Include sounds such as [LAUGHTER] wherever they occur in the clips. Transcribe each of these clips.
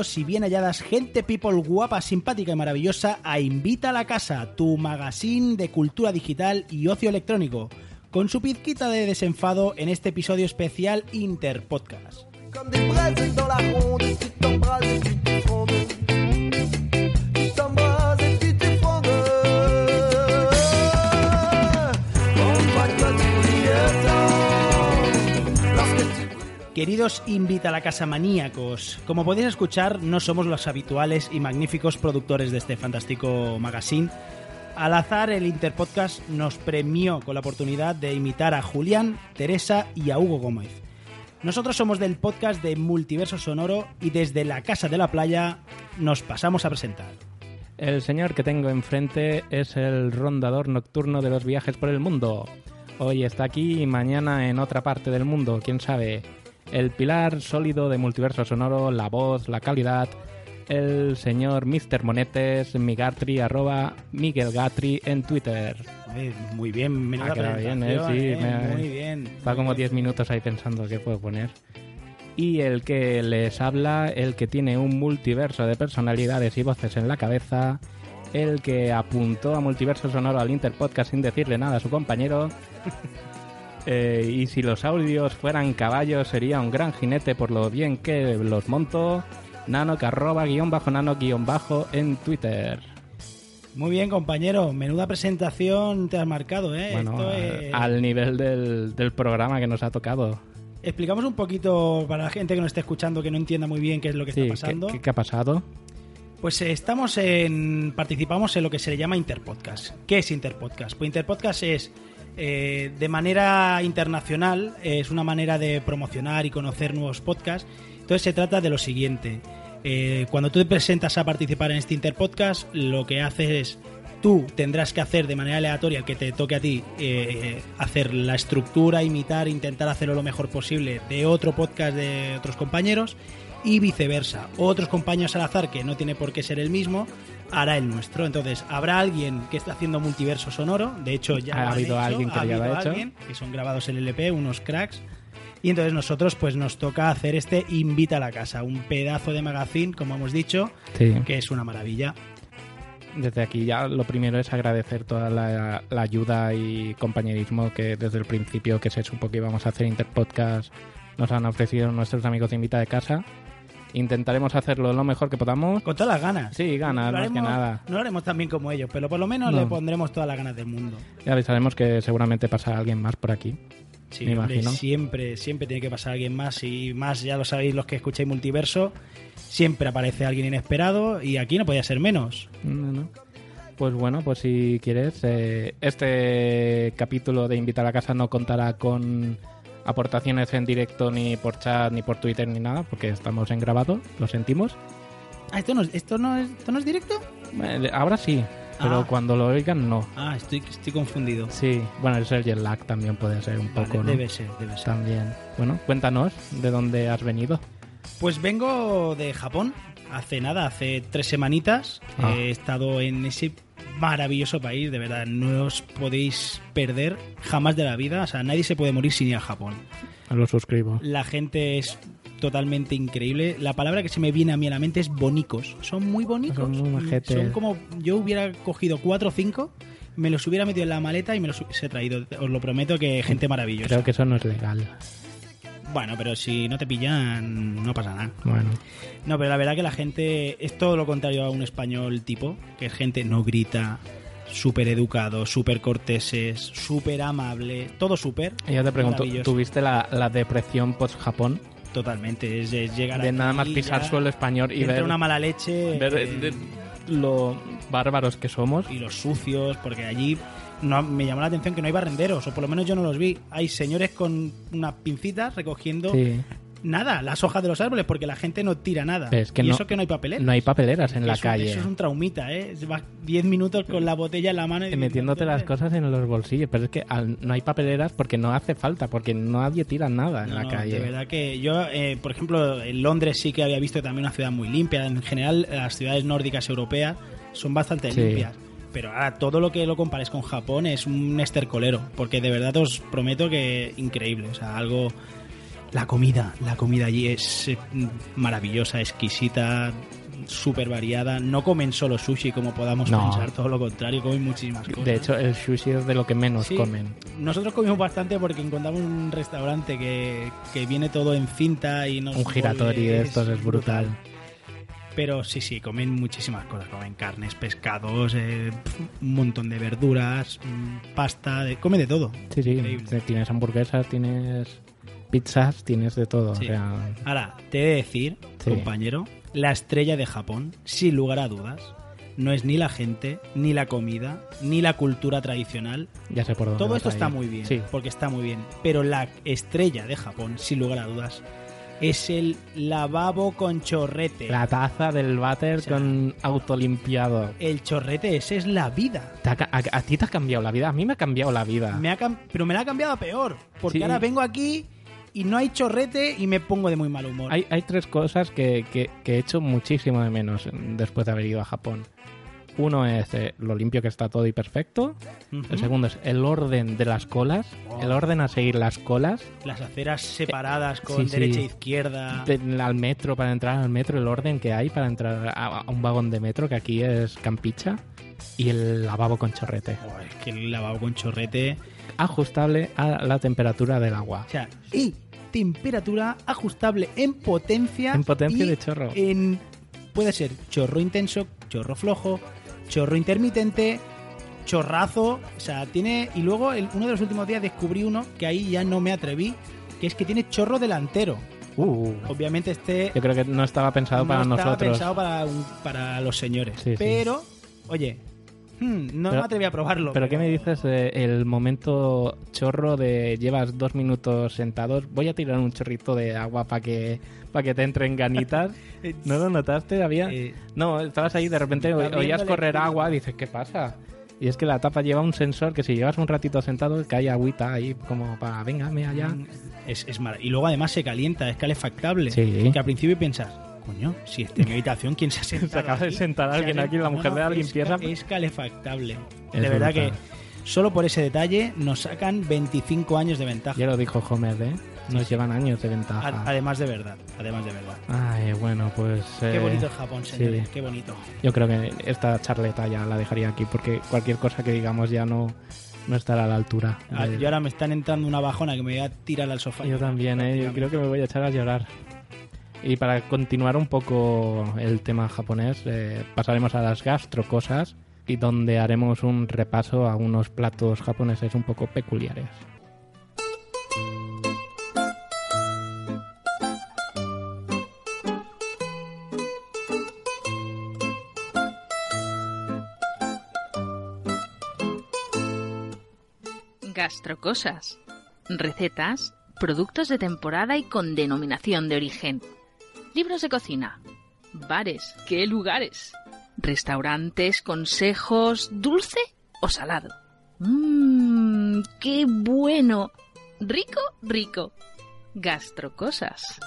Bienvenidos y bien halladas, gente people guapa, simpática y maravillosa, a Invita a la Casa, tu magazine de cultura digital y ocio electrónico, con su pizquita de desenfado en este episodio especial Interpodcast. Queridos Invita a la Casa maníacos, como podéis escuchar, no somos los habituales y magníficos productores de este fantástico magazine. Al azar, el Interpodcast nos premió con la oportunidad de imitar a Julián, Teresa y a Hugo Gómez. Nosotros somos del podcast de Multiverso Sonoro y desde la Casa de la Playa nos pasamos a presentar. El señor que tengo enfrente es el rondador nocturno de los viajes por el mundo. Hoy está aquí y mañana en otra parte del mundo, quién sabe. El pilar sólido de multiverso sonoro, la voz, la calidad. El señor Mr. Monetes, Migatri, arroba Miguel Gatri en Twitter. Muy bien, menuda quedado bien, ¿eh? Sí, eh, me- muy bien. Está como 10 minutos ahí pensando qué puedo poner. Y el que les habla, el que tiene un multiverso de personalidades y voces en la cabeza, el que apuntó a Multiverso Sonoro al Interpodcast sin decirle nada a su compañero. [LAUGHS] Eh, y si los audios fueran caballos, sería un gran jinete por lo bien que los monto. Nanoc arroba guion bajo nano guion bajo en Twitter. Muy bien, compañero. Menuda presentación te has marcado, ¿eh? Bueno, Esto a- es- al nivel del, del programa que nos ha tocado. Explicamos un poquito para la gente que nos esté escuchando que no entienda muy bien qué es lo que Sí, está ¿qué, pasando. qué- qué ha pasado? Pues eh, estamos en. Participamos en lo que se le llama Interpodcast. ¿Qué es Interpodcast? Pues Interpodcast es. Eh, de manera internacional, eh, es una manera de promocionar y conocer nuevos podcasts. Entonces se trata de lo siguiente. Eh, cuando tú te presentas a participar en este Interpodcast, lo que haces es. Tú tendrás que hacer de manera aleatoria que te toque a ti, hacer la estructura, imitar, intentar hacerlo lo mejor posible de otro podcast de otros compañeros y viceversa. Otros compañeros al azar, que no tiene por qué ser el mismo, hará el nuestro. Entonces, habrá alguien que está haciendo multiverso sonoro. De hecho, ya Ha lo han habido hecho, alguien que ha ya lo ha hecho. alguien, que son grabados en LP, unos cracks. Y entonces nosotros pues nos toca hacer este Invita a la Casa, un pedazo de magazine, como hemos dicho, Sí. que es una maravilla. Desde aquí ya lo primero es agradecer toda la, la ayuda y compañerismo que desde el principio que se supo que íbamos a hacer Interpodcast nos han ofrecido nuestros amigos de Invita de Casa. Intentaremos hacerlo lo mejor que podamos. Con todas las ganas. Sí, ganas, más que nada. No lo haremos tan bien como ellos, pero por lo menos No. le pondremos todas las ganas del mundo. Ya avisaremos que seguramente pasa alguien más por aquí. Sí, Me hombre, imagino. siempre, siempre tiene que pasar alguien más y más, ya lo sabéis los que escucháis multiverso, siempre aparece alguien inesperado y aquí no podía ser menos. No, no. Pues bueno, pues si quieres, eh, este capítulo de Invita a Casa no contará con aportaciones en directo ni por chat ni por Twitter ni nada, porque estamos en grabado, lo sentimos. Ah, ¿esto no, es- esto no, es, esto no es directo? Eh, Ahora sí, pero Ah. cuando lo oigan no. Ah, estoy, estoy confundido. Sí, bueno, es el jet lag también puede ser un Vale, poco, ¿no? debe ser, debe ser. También. Bueno, cuéntanos de dónde has venido. Pues vengo de Japón, hace nada, hace tres semanitas. Ah. He estado en ese maravilloso país, de verdad, no os podéis perder jamás de la vida. O sea, nadie se puede morir sin ir a Japón. Lo suscribo. La gente es totalmente increíble. La palabra que se me viene a mí a la mente es bonicos. Son muy bonitos. Son. Son como yo hubiera cogido cuatro o cinco, me los hubiera metido en la maleta y me los hubiese traído. Os lo prometo que gente maravillosa. Creo que eso no es legal. Bueno, pero si no te pillan, no pasa nada. Bueno, No, pero la verdad que la gente es todo lo contrario a un español tipo, que es gente no grita, súper educado, súper corteses, súper amable, todo súper. y yo te pregunto. ¿tuviste la, la depresión post-Japón? Totalmente, es, es llegar De nada más pisar suelo español y ver, una mala leche. ver, eh, de- lo bárbaros que somos. y los sucios, porque allí no, me llamó la atención que no hay barrenderos, o por lo menos yo no los vi. Hay señores con unas pincitas recogiendo Sí. nada, las hojas de los árboles, porque la gente no tira nada. Pero es que y no- eso que no hay papeleras. No hay papeleras en la calle. Eso es un traumita, ¿eh? Vas 10 minutos con la botella en la mano y metiéndote las cosas en los bolsillos. Pero es que al- no hay papeleras porque no hace falta, porque nadie tira nada en No, la calle. De verdad que yo, eh, por ejemplo, en Londres sí que había visto también una ciudad muy limpia. En general, las ciudades nórdicas europeas son bastante Sí. limpias. Pero ahora todo lo que lo compares con Japón es un estercolero. Porque de verdad os prometo que increíble. O sea, algo. La comida, la comida allí es eh, maravillosa, exquisita, súper variada. No comen solo sushi como podamos No. pensar, todo lo contrario, comen muchísimas cosas. De hecho, el sushi es de lo que menos Sí. comen. Nosotros comimos bastante porque encontramos un restaurante que, que viene todo en cinta y nos Un giratori de estos es brutal. Pero sí, sí, comen muchísimas cosas. Comen carnes, pescados, eh, un montón de verduras, mm, pasta, de, come de todo. Sí, sí. Increíble. Tienes hamburguesas, tienes pizzas, tienes de todo. Sí. O sea, Ahora, te he de decir, Sí. compañero, la estrella de Japón, sin lugar a dudas, no es ni la gente, ni la comida, ni la cultura tradicional, ya sé por dónde. Todo esto está muy bien, Sí. porque está muy bien. Pero la estrella de Japón, sin lugar a dudas, es el lavabo con chorrete. La taza del váter O sea, con autolimpiado. El chorrete, ese es la vida. A, a ti te ha cambiado la vida. A mí me ha cambiado la vida. Me ha cam- pero me la ha cambiado a peor. Porque Sí. ahora vengo aquí y no hay chorrete y me pongo de muy mal humor. Hay, hay tres cosas que, que- que he hecho muchísimo de menos después de haber ido a Japón. Uno es eh, lo limpio que está todo y perfecto. El segundo es el orden de las colas. El orden a seguir las colas. Las aceras separadas con sí, sí. derecha e izquierda. De- al metro, para entrar al metro, el orden que hay para entrar a, a un vagón de metro, que aquí es Campicha. Y el lavabo con chorrete. Es que el lavabo con chorrete. Ajustable a la temperatura del agua. O sea, y temperatura ajustable en potencia. En potencia y de chorro. En, puede ser chorro intenso, chorro flojo, chorro intermitente, chorrazo. O sea, tiene. Y luego, el- uno de los últimos días descubrí uno que ahí ya no me atreví, que es que tiene chorro delantero. Uh, Obviamente, este. yo creo que no estaba pensado para no estaba nosotros. pensado para, un- para los señores. Sí, sí. pero, oye, hmm, no Pero- me atreví a probarlo. ¿Pero qué me dices del momento chorro de llevas dos minutos sentados? Voy a tirar un chorrito de agua para que para que te entren ganitas. [LAUGHS] ¿No lo notaste? Había... Eh, No, estabas ahí de repente oías correr agua y dices, ¿qué pasa? Y es que la tapa lleva un sensor que si llevas un ratito sentado cae agüita ahí como para, venga, me allá. Mm, Es, es Y luego además se calienta, es calefactable. Sí. Que al principio piensas, coño, si está en mi habitación, ¿quién se ha sentado? [LAUGHS] Se acaba de aquí? sentar Se alguien aquí, la mujer de la es Es, calefactable. Es de verdad brutal. que solo por ese detalle nos sacan 25 años de ventaja. Ya lo dijo Homer, ¿eh? Nos llevan años de ventaja. Además de verdad, además de verdad. Ay, bueno, pues... Qué eh, bonito es Japón, señores, sí. qué bonito. Yo creo que esta charleta ya la dejaría aquí porque cualquier cosa que digamos ya no, no estará a la altura. Ah, Yo ahora me están entrando una bajona que me voy a tirar al sofá. Yo también, ¿eh? Yo creo que me voy a echar a llorar. Y para continuar un poco el tema japonés, eh, pasaremos a las gastrocosas y donde haremos un repaso a unos platos japoneses un poco peculiares. Gastrocosas. Recetas, productos de temporada y con denominación de origen. Libros de cocina. Bares, ¿qué lugares? Restaurantes, consejos, dulce o salado. Mmm, qué bueno. Rico, rico. Gastrocosas.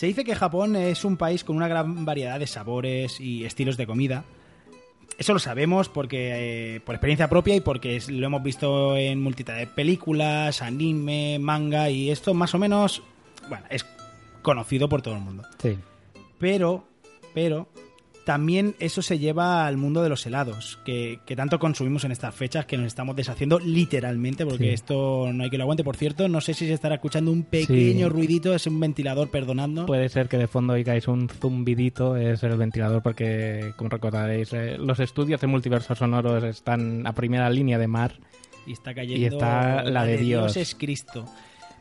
Se dice que Japón es un país con una gran variedad de sabores y estilos de comida. Eso lo sabemos porque eh, por experiencia propia y porque lo hemos visto en multitud de películas, anime, manga y esto más o menos, bueno, es conocido por todo el mundo. Sí. Pero, pero, también eso se lleva al mundo de los helados, que, que tanto consumimos en estas fechas que nos estamos deshaciendo literalmente, porque Sí. esto no hay que lo aguante. Por cierto, no sé si se estará escuchando un pequeño Sí. ruidito, es un ventilador, perdonadnos. Puede ser que de fondo oigáis un zumbidito, es el ventilador porque, como recordaréis, eh, los estudios de multiversos sonoros están a primera línea de mar. y está cayendo. y está la de Dios. es Cristo.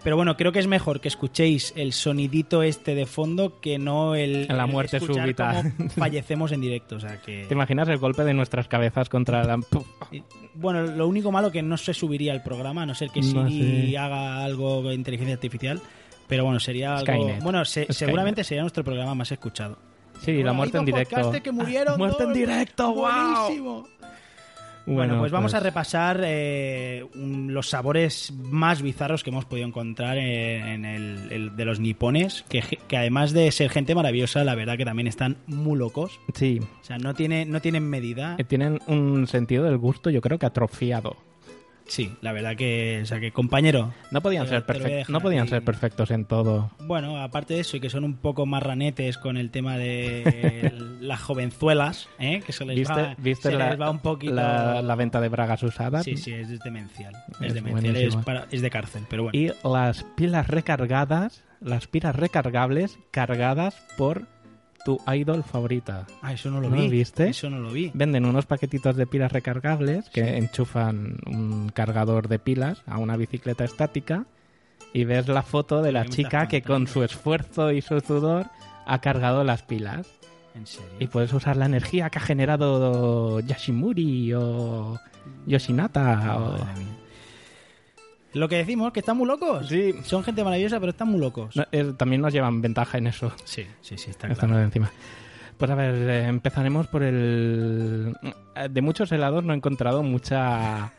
Pero bueno, creo que es mejor que escuchéis el sonidito este de fondo que no el, La el muerte escuchar súbita. [LAUGHS] fallecemos en directo. O sea que... ¿Te imaginas el golpe de nuestras cabezas contra la... [LAUGHS] Bueno, lo único malo que no se subiría al programa, a no ser que No Siri sé. haga algo de inteligencia artificial. Pero bueno, sería algo. Skynet. Bueno, se- Skynet. seguramente sería nuestro programa más escuchado. Sí, la muerte en directo. podcastes que murieron. [LAUGHS] Muerte en directo, wow. Buenísimo. Bueno, pues vamos a repasar eh, los sabores más bizarros que hemos podido encontrar en, el de los nipones, que, que además de ser gente maravillosa, la verdad que también están muy locos. Sí, O sea, no, tiene, no tienen medida. eh, tienen un sentido del gusto yo creo que atrofiado. Sí, la verdad que, o sea, que compañero, No podían, ser, te lo voy a perfec- dejar no podían aquí. ser perfectos en todo. Bueno, aparte de eso, y que son un poco marranetes con el tema de [LAUGHS] las jovenzuelas, ¿eh? que se les ¿Viste, va, viste se la, les va un poquito... la, la venta de bragas usadas? Sí, sí, es demencial. Es, Es demencial, es, buenísimo. para- es de cárcel, pero bueno. Y las pilas recargadas, las pilas recargables cargadas por tu idol favorita. Ah, eso no lo ¿No vi. lo viste? Eso no lo vi. Venden unos paquetitos de pilas recargables que enchufan un cargador de pilas a una bicicleta estática y ves la foto de la ¿Qué me chica que con su esfuerzo y su sudor ha cargado las pilas. En serio. Y puedes usar la energía que ha generado Yashimuri o Yoshinata. o-. Lo que decimos, que están muy locos. Sí. Son gente maravillosa, pero están muy locos. No, es- también nos llevan ventaja en eso. Sí, sí, sí, está claro. de encima. Pues a ver, eh, empezaremos por el... eh, De muchos helados no he encontrado mucha,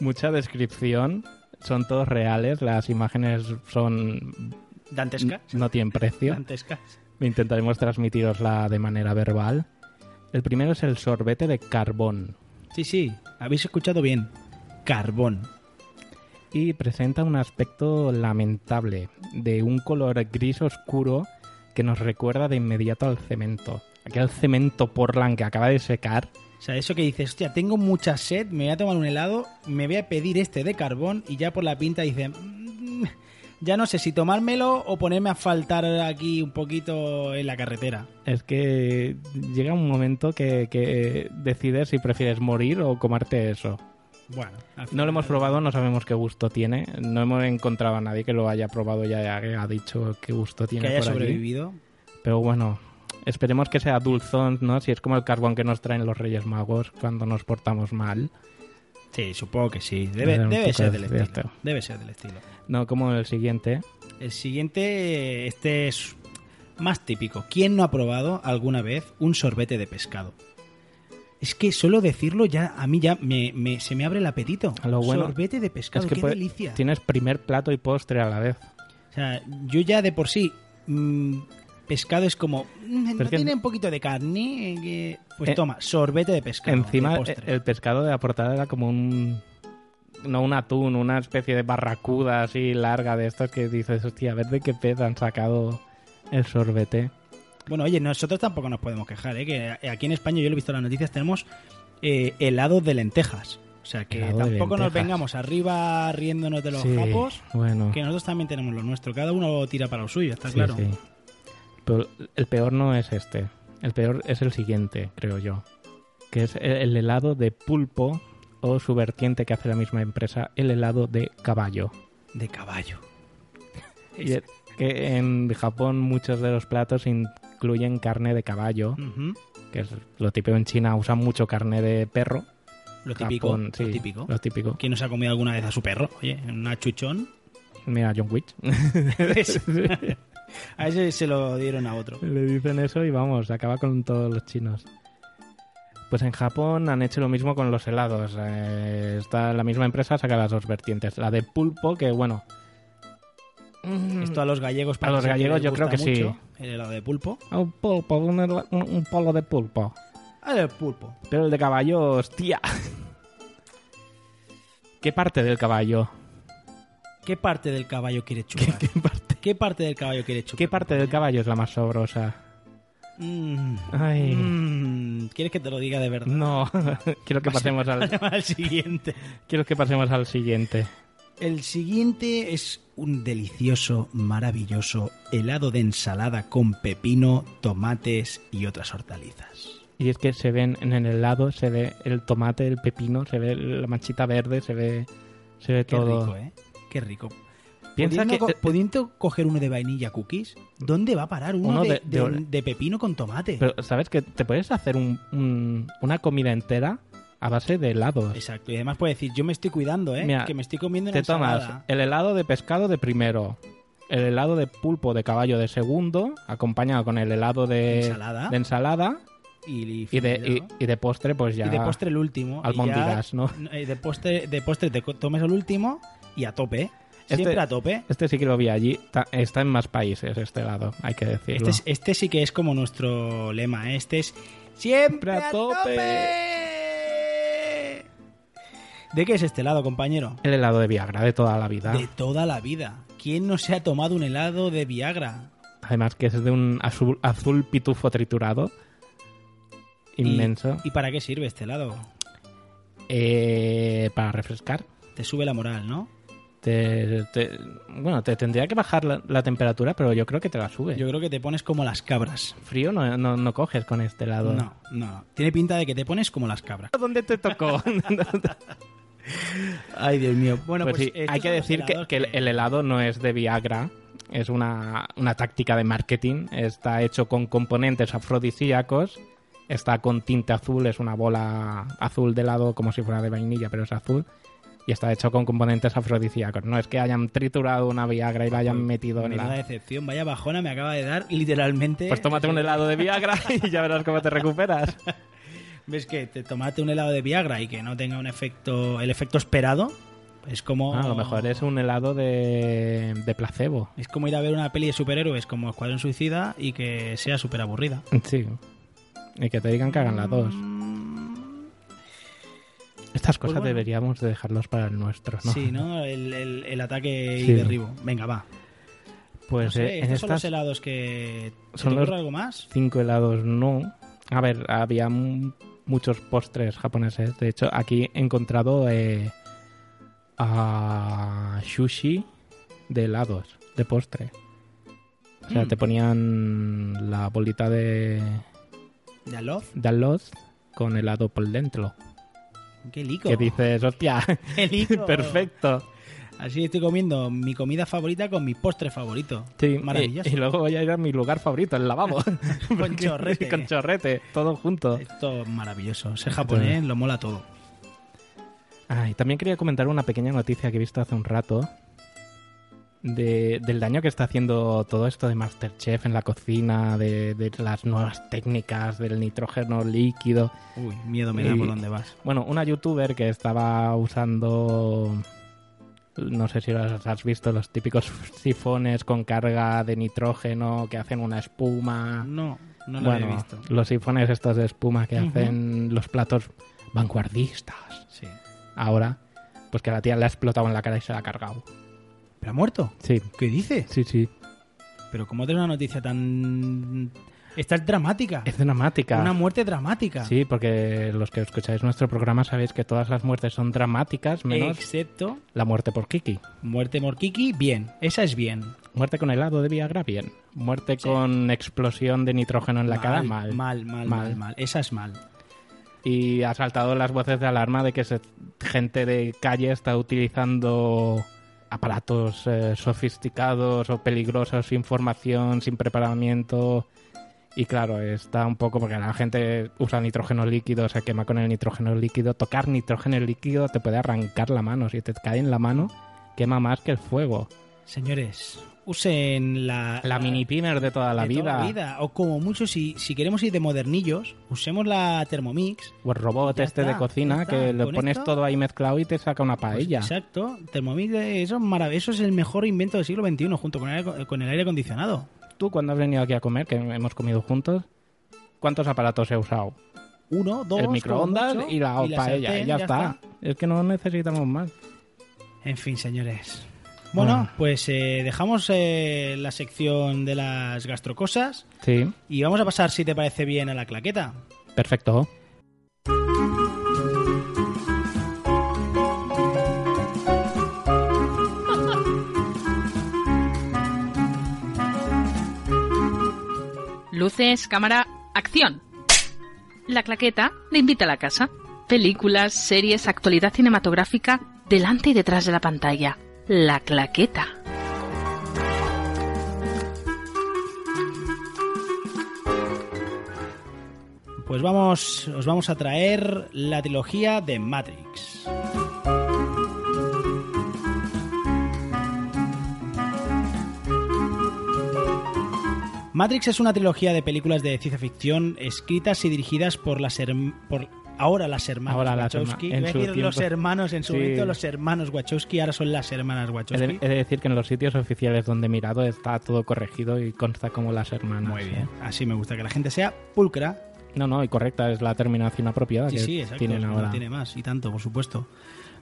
mucha descripción. Son todos reales, las imágenes son... ¿Dantescas? no tienen precio. Dantescas. Intentaremos transmitirosla de manera verbal. El primero es el sorbete de carbón Sí, sí, habéis escuchado bien. Carbón. Y presenta un aspecto lamentable, de un color gris oscuro que nos recuerda de inmediato al cemento. Aquel cemento Portland que acaba de secar. O sea, eso que dices, hostia, tengo mucha sed, me voy a tomar un helado, me voy a pedir este de carbón y ya por la pinta dice, "Mm, ya no sé si tomármelo o ponerme a faltar aquí un poquito en la carretera. Es que llega un momento que, que decides si prefieres morir o comerte eso. Bueno, No lo hemos probado, no sabemos qué gusto tiene. No hemos encontrado a nadie que lo haya probado y haya, haya dicho qué gusto tiene que haya por allí. sobrevivido. Pero bueno, esperemos que sea dulzón, ¿no? Si es como el carbón que nos traen los Reyes Magos cuando nos portamos mal. Sí, supongo que sí. Debe, ser de del estilo. Debe ser del estilo. No como el siguiente. El siguiente, este es más típico. ¿Quién no ha probado alguna vez un sorbete de pescado? Es que solo decirlo ya a mí ya me, me- se me abre el apetito. Lo bueno sorbete de pescado, es que qué puede- delicia. tienes primer plato y postre a la vez. O sea, yo ya de por sí mm, pescado es como mm, no es tiene un poquito de carne, eh, pues Eh, toma, sorbete de pescado. Encima, de postre. el pescado de la portada era como un. No un atún, una especie de barracuda así larga de estas que dices, hostia, a ver de qué pez han sacado el sorbete. Bueno, oye, nosotros tampoco nos podemos quejar, ¿eh? que aquí en España, yo lo he visto en las noticias, tenemos eh, helado de lentejas. O sea, que Helado tampoco nos vengamos arriba riéndonos de los Sí, japos, bueno. que nosotros también tenemos lo nuestro. Cada uno tira para lo suyo, está sí, claro. sí. Pero el peor no es este. El peor es el siguiente, creo yo. Que es el, el helado de pulpo o su vertiente que hace la misma empresa, el helado de caballo. De caballo. Y es que en Japón muchos de los platos incluyen carne de caballo, que es lo típico en China, usan mucho carne de perro. Lo típico. Japón, sí, lo típico. Lo típico. ¿Quién nos ha comido alguna vez a su perro? Oye, un achuchón. Mira, John Wick. [LAUGHS] a ese se lo dieron a otro. Le dicen eso y vamos, acaba con todos los chinos. Pues en Japón han hecho lo mismo con los helados. Eh, está la misma empresa saca las dos vertientes. La de pulpo, que bueno. Mm, Esto a los gallegos A los gallegos yo creo que sí. mucho, El helado de pulpo. Un pulpo, un, un- un polo de pulpo. Ah, el pulpo. Pero el de caballo, hostia. ¿Qué parte del caballo? ¿Qué parte del caballo quiere [LAUGHS] chupar? ¿Qué parte, ¿Qué parte del caballo quiere chupar? qué parte del caballo es la más sabrosa? Mm. Ay. Mm. ¿Quieres que te lo diga de verdad? No, [LAUGHS] quiero que pasemos al, [LAUGHS] al siguiente. quiero que pasemos al siguiente. El siguiente es un delicioso, maravilloso helado de ensalada con pepino, tomates y otras hortalizas. Y es que se ven en el helado, se ve el tomate, el pepino, se ve la manchita verde, se ve, se ve Qué todo. rico, ¿eh? Qué rico. Piensa pudiendo, que- co- pudiendo coger uno de vainilla cookies, ¿dónde va a parar uno, Uno de, de- de- de- de pepino con tomate? Pero, ¿sabes que Te puedes hacer un- un- una comida entera a base de helados. Exacto, y además puede decir, yo me estoy cuidando, ¿eh? Mira, que me estoy comiendo una Te tomas el helado de pescado de primero, el helado de pulpo de caballo de segundo, acompañado con el helado de Ensalada. de ensalada, y, y, de, y, y de postre pues ya... Y de postre el último. ya- ¿no? [LAUGHS] eh, De postre, de postre te tomes el último y a tope. ¿eh? Este- Siempre a tope. Este sí que lo vi allí. Está en más países este helado, hay que decirlo. Este, es- este sí que es como nuestro lema. ¿eh? Este es siempre a A tope. tope. ¿De qué es este helado, compañero? El helado de Viagra de toda la vida. De toda la vida. ¿Quién no se ha tomado un helado de Viagra? Además que es de un azul, azul pitufo triturado. ¿Y- Inmenso. ¿Y, para qué sirve este helado? Eh, para refrescar. Te sube la moral, ¿no? Te, te- bueno, te tendría que bajar la, la temperatura, pero yo creo que te la sube. Yo creo que te pones como las cabras. Frío no, no, no coges con este helado. No, no. Tiene pinta de que te pones como las cabras. ¿Dónde te tocó? [LAUGHS] Ay, Dios mío. Bueno, Pues pues, sí, hay que decir que, que el, el helado no es de Viagra, es una, una táctica de marketing. Está hecho con componentes afrodisíacos, está con tinte azul, es una bola azul de helado como si fuera de vainilla, pero es azul. Y está hecho con componentes afrodisíacos. No es que hayan triturado una Viagra y la hayan metido en la... decepción, vaya bajona me acaba de dar literalmente. Pues tómate un helado de Viagra [LAUGHS] y ya verás cómo te recuperas. ¿Ves que te tomate un helado de Viagra y que no tenga un efecto, el efecto esperado? Es como. Ah, a lo mejor es un helado de, de placebo. Es como ir a ver una peli de superhéroes como Escuadrón Suicida y que sea súper aburrida. Sí. Y que te digan que hagan las dos. Estas Pues cosas bueno. deberíamos de dejarlos para el nuestro, ¿no? Sí, ¿no? El, el- el ataque y derribo. Venga, va. Pues No sé, eh, en estos son los helados que. ¿Se son los- algo más? cinco helados no. A ver, había muchos postres japoneses. De hecho, aquí he encontrado eh, a sushi de helados, de postre. O sea, Mm. te ponían la bolita de, ¿De aloz? de con helado por dentro. ¡Qué lico! Que dices, hostia, [LAUGHS] ¡Qué lico! [LAUGHS] perfecto. Así estoy comiendo mi comida favorita con mi postre favorito. Sí, Maravilloso. Y, y luego voy a ir a mi lugar favorito, el lavabo. [LAUGHS] Con chorrete. [LAUGHS] Con chorrete, todo junto. Esto es maravilloso. Ser japonés lo mola todo. Ah, y también quería comentar una pequeña noticia que he visto hace un rato de- del daño que está haciendo todo esto de Masterchef en la cocina, de, de las nuevas técnicas, del nitrógeno líquido. Uy, miedo me da Y- por dónde vas. Bueno, una youtuber que estaba usando, no sé si los has visto, los típicos sifones con carga de nitrógeno que hacen una espuma. No, no lo bueno, he visto. los sifones estos de espuma que hacen los platos vanguardistas. Sí. Ahora, pues que la tía le ha explotado en la cara y se la ha cargado. ¿Pero ha muerto? Sí, ¿Qué dices? sí, sí. Pero ¿cómo tienes una noticia tan... Esta es dramática. Es dramática. Una muerte dramática. Sí, porque los que escucháis nuestro programa sabéis que todas las muertes son dramáticas, menos Excepto la muerte por Kiki. muerte morquiqui, bien. Esa es bien. Muerte con helado de Viagra, bien. Muerte Sí. con explosión de nitrógeno en la cara, mal. Mal, mal, mal, mal. Esa es mal. Y ha saltado las voces de alarma de que se- gente de calle está utilizando aparatos eh, sofisticados o peligrosos sin formación, sin preparamiento. Y claro, está un poco porque la gente usa nitrógeno líquido, se quema con el nitrógeno líquido. Tocar nitrógeno líquido te puede arrancar la mano. Si te cae en la mano, quema más que el fuego. Señores, usen la... La mini pimer de toda la de vida. toda la vida. O como mucho, si, si queremos ir de modernillos, usemos la Thermomix. O el robot este está, de cocina que le pones esto- todo ahí mezclado y te saca una Pues, paella. exacto. Thermomix, eso es, marav- eso es el mejor invento del siglo XXI junto con el, con el aire acondicionado. Tú cuando has venido aquí a comer, que hemos comido juntos, ¿cuántos aparatos he usado? Uno, dos, el microondas mucho, y la paella. sartén, ya, está. Es que no necesitamos más. En fin, señores. Bueno, Bueno. pues eh, dejamos eh, la sección de las gastrocosas Sí, y vamos a pasar, si te parece bien, a la claqueta. perfecto. Luces, cámara, acción. La claqueta le invita a la casa. Películas, series, actualidad cinematográfica, delante y detrás de la pantalla. La claqueta. Pues vamos, os vamos a traer la trilogía de Matrix. Matrix es una trilogía de películas de ciencia ficción escritas y dirigidas por las por ahora las hermanas Ahora Wachowski. herma- en decir los tiempo. hermanos en su Sí. momento los hermanos Wachowski, ahora son las hermanas He Wachowski. he de decir que en los sitios oficiales donde he mirado está todo corregido y consta como las hermanas. Muy bien. Así me gusta que la gente sea pulcra. No, no, y correcta es la terminación apropiada Sí, que sí, exacto. tienen no ahora. tiene más, y tanto, por supuesto.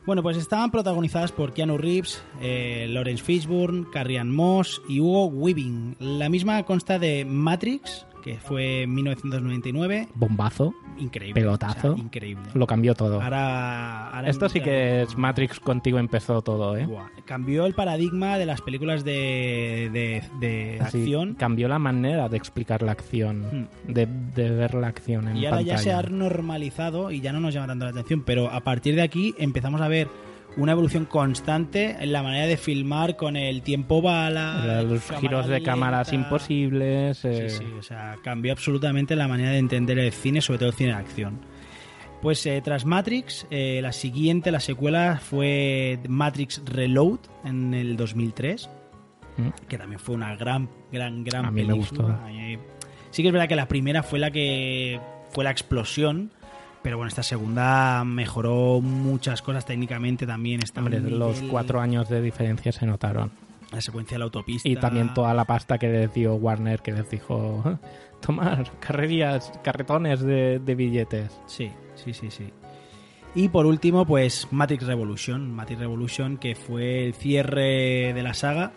Bueno, pues estaban protagonizadas por Keanu Reeves, eh, Lawrence Fishburne, Carrie Ann Moss y Hugo Weaving. La misma consta de Matrix, que fue en 1999. Bombazo, Increíble. Pelotazo. o sea, increíble. lo cambió todo. Ahora, ahora Esto sí que es. Matrix contigo empezó todo, ¿eh? Buah. Cambió el paradigma de las películas de, de, de Así, acción. cambió la manera de explicar la acción, de, de ver la acción en Y ahora ya se ha normalizado y ya no nos llama tanto la atención, pero a partir de aquí empezamos a ver una evolución constante en la manera de filmar con el tiempo bala, Los giros de cámaras imposibles. eh, Sí, sí, o sea, cambió absolutamente la manera de entender el cine, sobre todo el cine de acción. Pues eh, tras Matrix, eh, la siguiente, la secuela, fue Matrix Reload en el 2003, Mm. que también fue una gran, gran, gran A mí me película. gustó. A mí- Sí que es verdad que la primera fue la que fue la explosión, pero bueno, esta segunda mejoró muchas cosas técnicamente también. Está Hombre, los nivel- cuatro años de diferencia se notaron. La secuencia de la autopista. Y también toda la pasta que les dio Warner, que les dijo, [LAUGHS] tomar carrerías, carretones de, de billetes. Sí, sí, sí, sí. Y por último, pues Matrix Revolution. Matrix Revolution, que fue el cierre de la saga.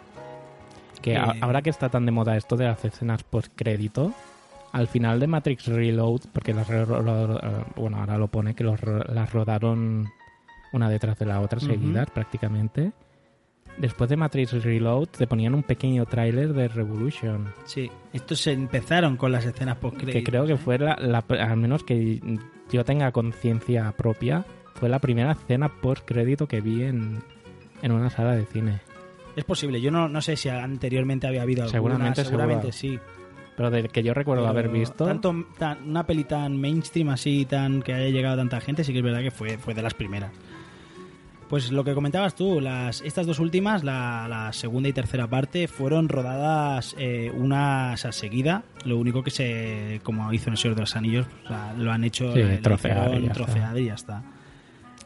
Que Eh, ahora que está tan de moda esto de las escenas post-crédito, al final de Matrix Reload, porque las eh, bueno, ahora lo pone que los las rodaron una detrás de la otra seguidas prácticamente. Después de Matrix Reload te ponían un pequeño tráiler de Revolution, Sí, estos se empezaron con las escenas post que creo que fue la, la- al menos que yo tenga conciencia propia, fue la primera escena post-crédito que vi en, en una sala de cine. Es posible, yo no, no sé si anteriormente había habido alguna, Seguramente, seguramente sí. Pero del que yo recuerdo Pero haber visto... Tanto, tan- una peli tan mainstream así, tan que haya llegado a tanta gente, sí que es verdad que fue, fue de las primeras. Pues lo que comentabas tú, las, estas dos últimas, la, la segunda y tercera parte, fueron rodadas eh, una a seguida. Lo único que se, como hizo en el Señor de los Anillos, o sea, lo han hecho Sí, le trofear y ya está. trofear y ya está.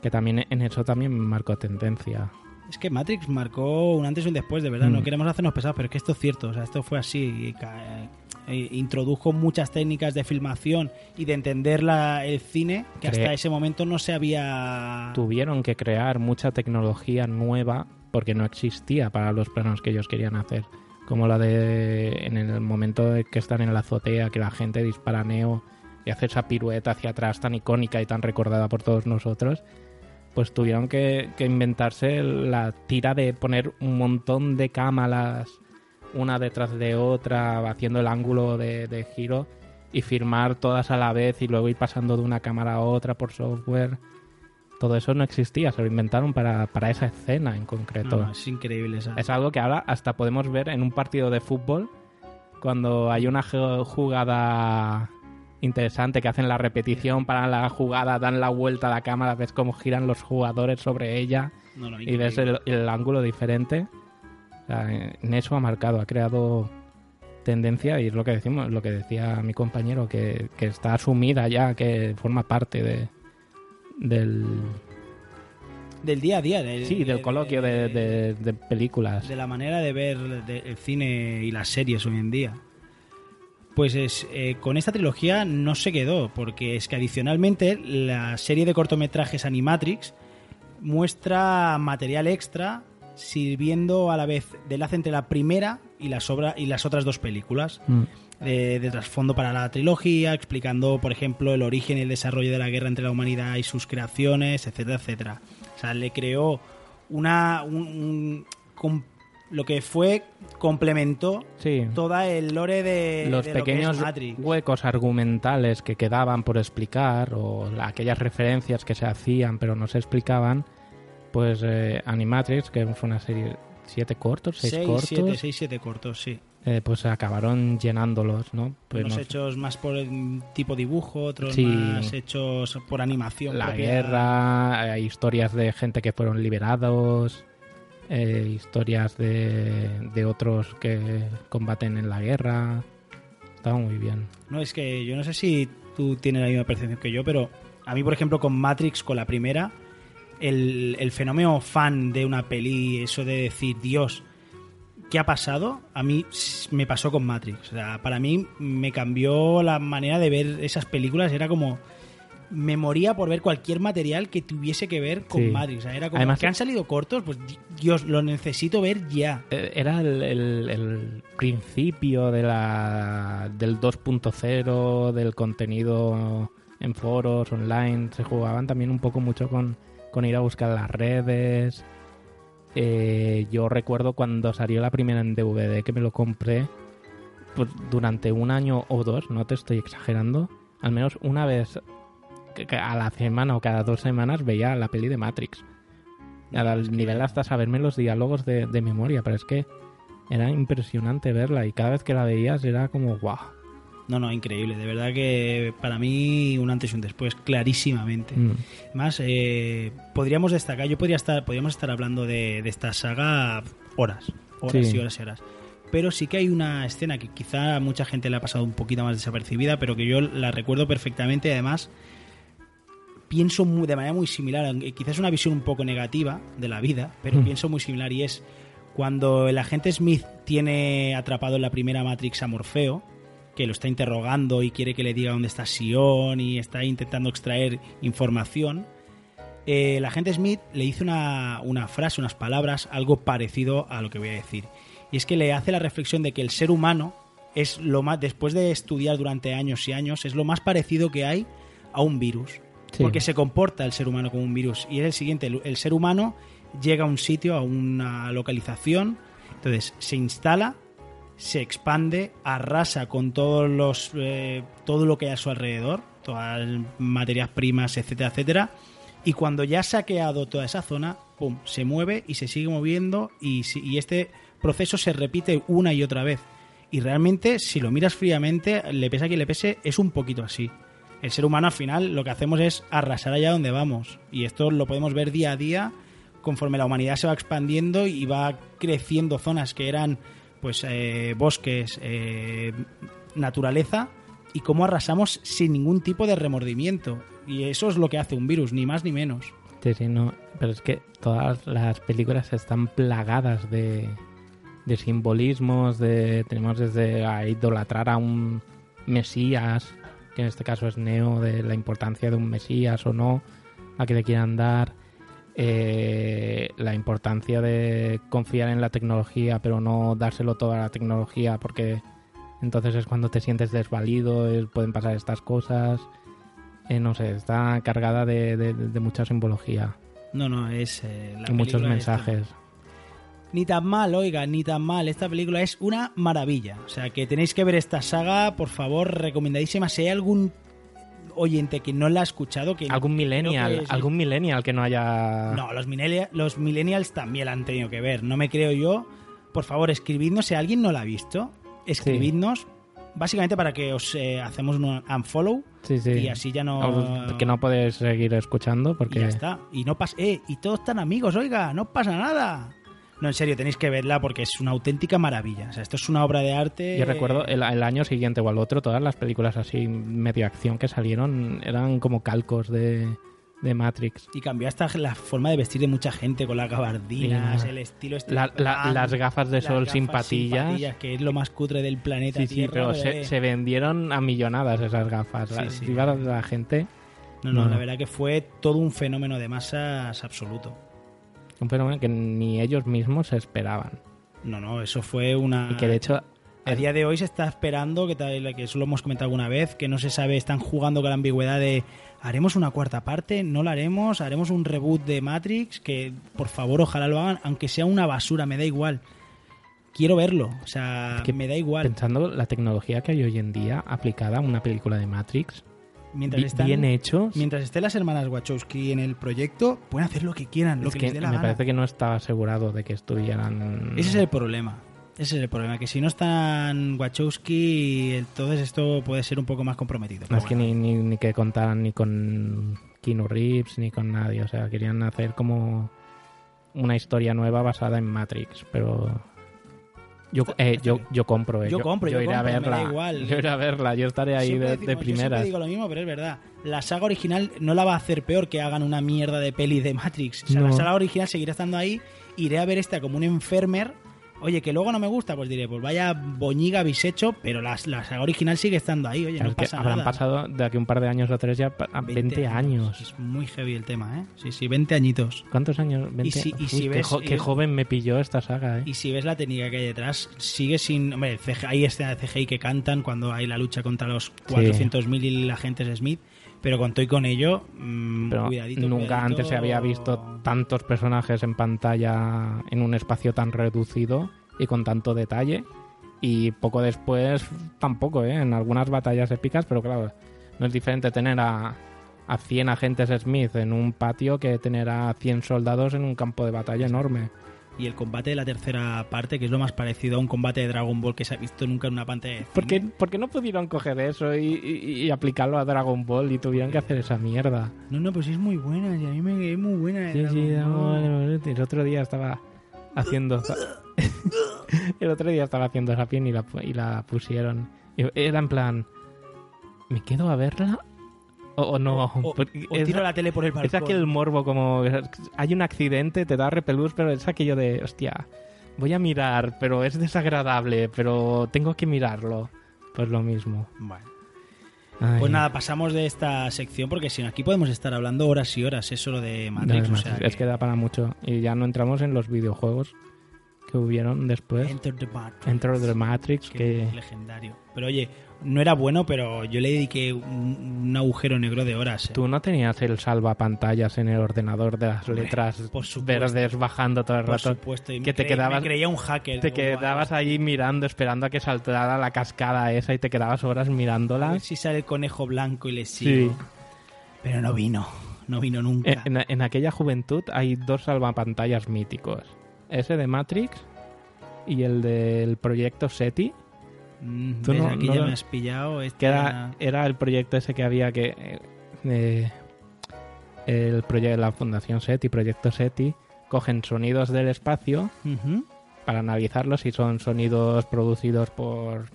Que también en eso también marcó tendencia. Es que Matrix marcó un antes y un después, de verdad. No Mm. queremos hacernos pesados, pero es que esto es cierto. O sea, esto fue así. y ca- eh, introdujo muchas técnicas de filmación y de entender la- el cine que Cre- hasta ese momento no se había. Tuvieron que crear mucha tecnología nueva porque no existía para los planos que ellos querían hacer. Como la de en el momento que están en la azotea, que la gente dispara neo y hace esa pirueta hacia atrás tan icónica y tan recordada por todos nosotros. Pues tuvieron que, que inventarse la tira de poner un montón de cámaras una detrás de otra, haciendo el ángulo de, de giro y firmar todas a la vez y luego ir pasando de una cámara a otra por software. Todo eso no existía, se lo inventaron para, para esa escena en concreto. No, es increíble esa. Es algo que ahora hasta podemos ver en un partido de fútbol cuando hay una jugada interesante que hacen la repetición para la jugada, dan la vuelta a la cámara, ves cómo giran los jugadores sobre ella No, no, y ves el ángulo diferente. Sea, en eso ha marcado, ha creado tendencia y es lo que decimos, lo que decía mi compañero, que, que está asumida ya, que forma parte de del Del día a día. Del, sí, del coloquio de, de- de películas. de la manera de ver el cine y las series hoy en día. Pues es, eh, con esta trilogía no se quedó, porque es que adicionalmente la serie de cortometrajes Animatrix muestra material extra sirviendo a la vez de enlace entre la primera y las, obra- y las otras dos películas Mm. de, de trasfondo para la trilogía, explicando, por ejemplo, el origen y el desarrollo de la guerra entre la humanidad y sus creaciones, etcétera, etcétera. O sea, le creó una un- un- com- lo que fue complementó Sí. toda el lore de los de lo que es pequeños huecos argumentales que quedaban por explicar o la- aquellas referencias que se hacían pero no se explicaban, pues eh, Animatrix, que fue una serie siete cortos, seis, Seis, cortos, siete, seis, siete cortos, sí. eh, pues acabaron llenándolos, ¿no? Pues Unos no sé, hechos más por el tipo dibujo, otros Sí. más hechos por animación. la propia. guerra, eh, historias de gente que fueron liberados, eh, historias de, de otros que combaten en la guerra. Estaba muy bien. No, es que yo no sé si tú tienes la misma percepción que yo, pero a mí, por ejemplo, con Matrix, con la primera, el, el fenómeno fan de una peli, eso de decir, Dios, ¿qué ha pasado? A mí me pasó con Matrix. O sea, para mí me cambió la manera de ver esas películas. Era como. Me moría por ver cualquier material que tuviese que ver con Sí. Matrix. O sea, era como Además- que han salido cortos, pues di- Dios, lo necesito ver ya. Eh, Era el, el- el principio de la, del 2.0, del contenido en foros, online. Se jugaban también un poco mucho con, con ir a buscar las redes. Eh, yo recuerdo cuando salió la primera en DVD que me lo compré, pues durante un año o dos, no te estoy exagerando, al menos una vez a la semana o cada dos semanas veía la peli de Matrix. Al nivel hasta saberme los diálogos de, de memoria, pero es que era impresionante verla y cada vez que la veías era como guau. No, no, increíble. De verdad que para mí un antes y un después, clarísimamente. Mm. Más, eh, podríamos destacar, yo podría estar, podríamos estar hablando de, de esta saga horas, horas Sí. y horas y horas. Pero sí que hay una escena que quizá a mucha gente le ha pasado un poquito más desapercibida, pero que yo la recuerdo perfectamente además pienso muy- de manera muy similar, quizás una visión un poco negativa de la vida, pero Mm. pienso muy similar y es cuando el agente Smith tiene atrapado en la primera Matrix a Morfeo, que lo está interrogando y quiere que le diga dónde está Sion y está intentando extraer información, eh, el agente Smith le dice una, una frase, unas palabras, algo parecido a lo que voy a decir. Y es que le hace la reflexión de que el ser humano es lo más, después de estudiar durante años y años, es lo más parecido que hay a un virus. Sí. Porque se comporta el ser humano como un virus. Y es el siguiente, el, el ser humano llega a un sitio, a una localización, entonces se instala, se expande, arrasa con todos los eh, todo lo que hay a su alrededor, todas las materias primas, etcétera, etcétera. Y cuando ya ha saqueado toda esa zona, pum, se mueve y se sigue moviendo y, este proceso se repite una y otra vez. Y realmente, si lo miras fríamente, le pese a quien le pese, es un poquito así. El ser humano al final lo que hacemos es arrasar allá donde vamos. Y esto lo podemos ver día a día conforme la humanidad se va expandiendo y va creciendo zonas que eran pues eh, bosques, eh, naturaleza y cómo arrasamos sin ningún tipo de remordimiento. Y eso es lo que hace un virus, ni más ni menos. Pero es que todas las películas están plagadas de, de simbolismos, de tenemos desde a idolatrar a un mesías, que en este caso es Neo, de la importancia de un mesías o no, a que le quieran dar, eh, la importancia de confiar en la tecnología, pero no dárselo todo a la tecnología, porque entonces es cuando te sientes desvalido, pueden pasar estas cosas. Eh, no sé, está cargada de, de- de mucha simbología No, no, es... eh, la y muchos esta. mensajes. Ni tan mal, oiga, ni tan mal. Esta película es una maravilla. O sea, que tenéis que ver esta saga, por favor, recomendadísima. Si hay algún oyente que no la ha escuchado, que Algún millennial, que es- algún millennial que no haya... No, los, millennia- los millennials también la han tenido que ver. No me creo yo. Por favor, escribidnos si alguien no la ha visto. Escribidnos. Básicamente para que os eh, hacemos un unfollow Sí, sí. y así ya no... Que no puedes seguir escuchando Y porque... ya está. Y no pasa... Eh, y todos están amigos, oiga, no pasa nada. No, en serio, tenéis que verla porque es una auténtica maravilla. O sea, esto es una obra de arte... Yo recuerdo el, el año siguiente o al otro, todas las películas así medio acción que salieron eran como calcos de, de Matrix. Y cambió hasta la forma de vestir de mucha gente con las gabardinas, Sí. el estilo este La- la- plan, las gafas de las sol sin gafas patillas. Que es lo más cutre del planeta Sí, sí, pero se, se vendieron a millonadas esas gafas. Sí, Las sí. iba la gente. No, no, No. la verdad que fue todo un fenómeno de masas absoluto. Un fenómeno que ni ellos mismos se esperaban. No, no, eso fue una... Y que de hecho A día de hoy se está esperando, que, tal- que eso lo hemos comentado alguna vez, que no se sabe, están jugando con la ambigüedad de ¿haremos una cuarta parte? ¿No la haremos? ¿Haremos un reboot de Matrix? Que por favor ojalá lo hagan, aunque sea una basura, me da igual. Quiero verlo, o sea, Es que me da igual. Pensando la tecnología que hay hoy en día aplicada a una película de Matrix, Mientras están, bien hecho, mientras estén las hermanas Wachowski en el proyecto, pueden hacer lo que quieran, lo es que, que les dé la me gana. parece que no estaba asegurado de que estuvieran... Ese es el problema. Ese es el problema, que si no están Wachowski, entonces esto puede ser un poco más comprometido. No es que ni, ni, ni que contaran ni con Keanu Reeves ni con nadie. O sea, querían hacer como una historia nueva basada en Matrix, pero... Yo, eh, yo, yo compro, eh. Yo compro, yo iré a compro, me da verla. igual. Yo iré a verla, yo estaré ahí Siempre de, decimos- de yo siempre primeras. digo lo mismo, pero es verdad. La saga original no la va a hacer peor que hagan una mierda de peli de Matrix. O sea, la saga original seguirá estando ahí. Iré a ver esta como un enfermer. Oye, que luego no me gusta, pues diré, pues vaya boñiga habéis hecho, pero la, la saga original sigue estando ahí. Oye, Claro, no pasa habrán nada. pasado de aquí un par de años o tres ya a 20, años. Es muy heavy el tema, ¿eh? Sí, sí, 20 añitos. ¿Cuántos años? 20. si- y Uy, qué, jo- ves- joven me pilló esta saga, ¿eh? Y si ves la técnica que hay detrás, sigue sin. Hombre, hay escena de CGI que cantan cuando hay la lucha contra los 400.000 y la gente es Smith. Pero con todo y con ello, mm, Pero cuidadito. nunca cuidadito. antes se había visto tantos personajes en pantalla en un espacio tan reducido y con tanto detalle. Y poco después tampoco, ¿eh? En algunas batallas épicas, pero claro, no es diferente tener a, a 100 agentes Smith en un patio que tener a 100 soldados en un campo de batalla enorme. Y el combate de la tercera parte, que es lo más parecido a un combate de Dragon Ball que se ha visto nunca en una pantalla de cine. ¿Por qué, por qué no pudieron coger eso y, y- y aplicarlo a Dragon Ball y tuvieron que hacer esa mierda? No, no, pues es muy buena. Y a mí me es muy buena. Sí, sí, el otro día estaba haciendo [LAUGHS] el otro día estaba haciendo esa y la, y la pusieron era en plan ¿me quedo a verla? O, o no O, o es, tiro la tele por el balcón. es aquel morbo como hay un accidente te da repelús pero es aquello de hostia voy a mirar pero es desagradable pero tengo que mirarlo pues lo mismo Bueno. Ay. Pues nada, pasamos de esta sección porque si no, aquí podemos estar hablando horas y horas. Eso lo de Matrix. no, o sea, es que da para mucho y ya no entramos en los videojuegos que hubieron después Enter the Matrix. Enter the Matrix, que legendario. Pero oye, no era bueno, pero yo le dediqué un, un agujero negro de horas. ¿eh? tú no tenías el salvapantallas en el ordenador de las letras por supuesto. verdes bajando todo el Por rato. supuesto. Y me que te cre- quedabas- me creía un hacker. Te quedabas "Guau, ahí mirando, esperando a que saltara la cascada esa y te quedabas horas a ver mirándola. si sale el conejo blanco y le sigo. Sí. Pero no vino. No vino nunca. En, en- en aquella juventud hay dos salvapantallas míticos. Ese de Matrix y el del proyecto SETI, tú no- Aquí no ya lo- me has pillado. Que era, era el proyecto ese que había que... eh, eh, el proyecto la Fundación SETI, Proyecto SETI, cogen sonidos del espacio para analizarlos si son sonidos producidos por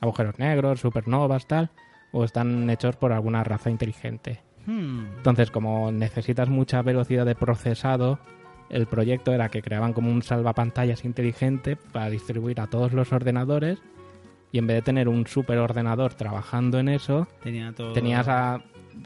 agujeros negros, supernovas, tal, o están hechos por alguna raza inteligente. Hmm. Entonces, como necesitas mucha velocidad de procesado, el proyecto era que creaban como un salvapantallas inteligente para distribuir a todos los ordenadores y en vez de tener un superordenador trabajando en eso, Tenía todo. tenías a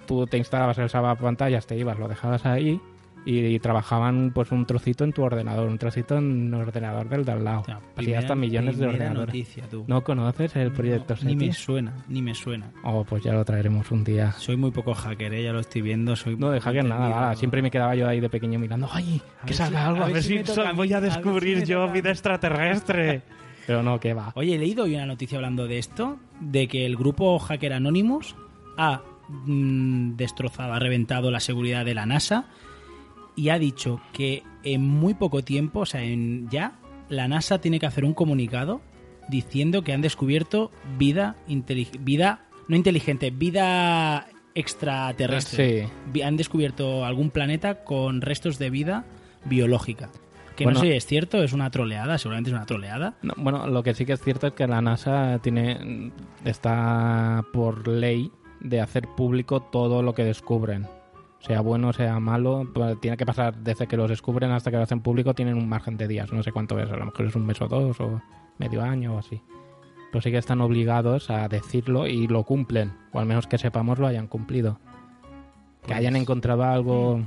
tú te instalabas el salvapantallas, te ibas, lo dejabas ahí y, trabajaban pues un trocito en tu ordenador, un trocito en el ordenador del de al lado. O sea, Así primera- hasta millones de ordenadores. noticia, tú. ¿No conoces el proyecto No, Ni me suena, ni me suena. Oh, pues ya lo traeremos un día. Soy muy poco hacker, ¿eh? ya lo estoy viendo. Soy No, de hacker nada, nada. Siempre me quedaba yo ahí de pequeño mirando. ¡Ay! A Que salga si- algo, a ver si, me toca a voy a a ver si descubrir yo a vida extraterrestre. [LAUGHS] Pero no, que va. Oye, he leído hoy una noticia hablando de esto, de que el grupo Hacker Anonymous ha mm, destrozado, ha reventado la seguridad de la NASA y ha dicho que en muy poco tiempo, o sea, en ya, la NASA tiene que hacer un comunicado diciendo que han descubierto vida, vida no inteligente, vida extraterrestre. Sí. Han descubierto algún planeta con restos de vida biológica. Que Bueno. no sé si es cierto, es una troleada, seguramente es una troleada. No, bueno, lo que sí que es cierto es que la NASA tiene está por ley de hacer público todo lo que descubren. Sea bueno, sea malo, pues tiene que pasar desde que los descubren hasta que lo hacen público, tienen un margen de días. No sé cuánto es, a lo mejor es un mes o dos, o medio año o así. Pero sí que están obligados a decirlo y lo cumplen, o al menos que sepamos lo hayan cumplido. Que hayan encontrado algo,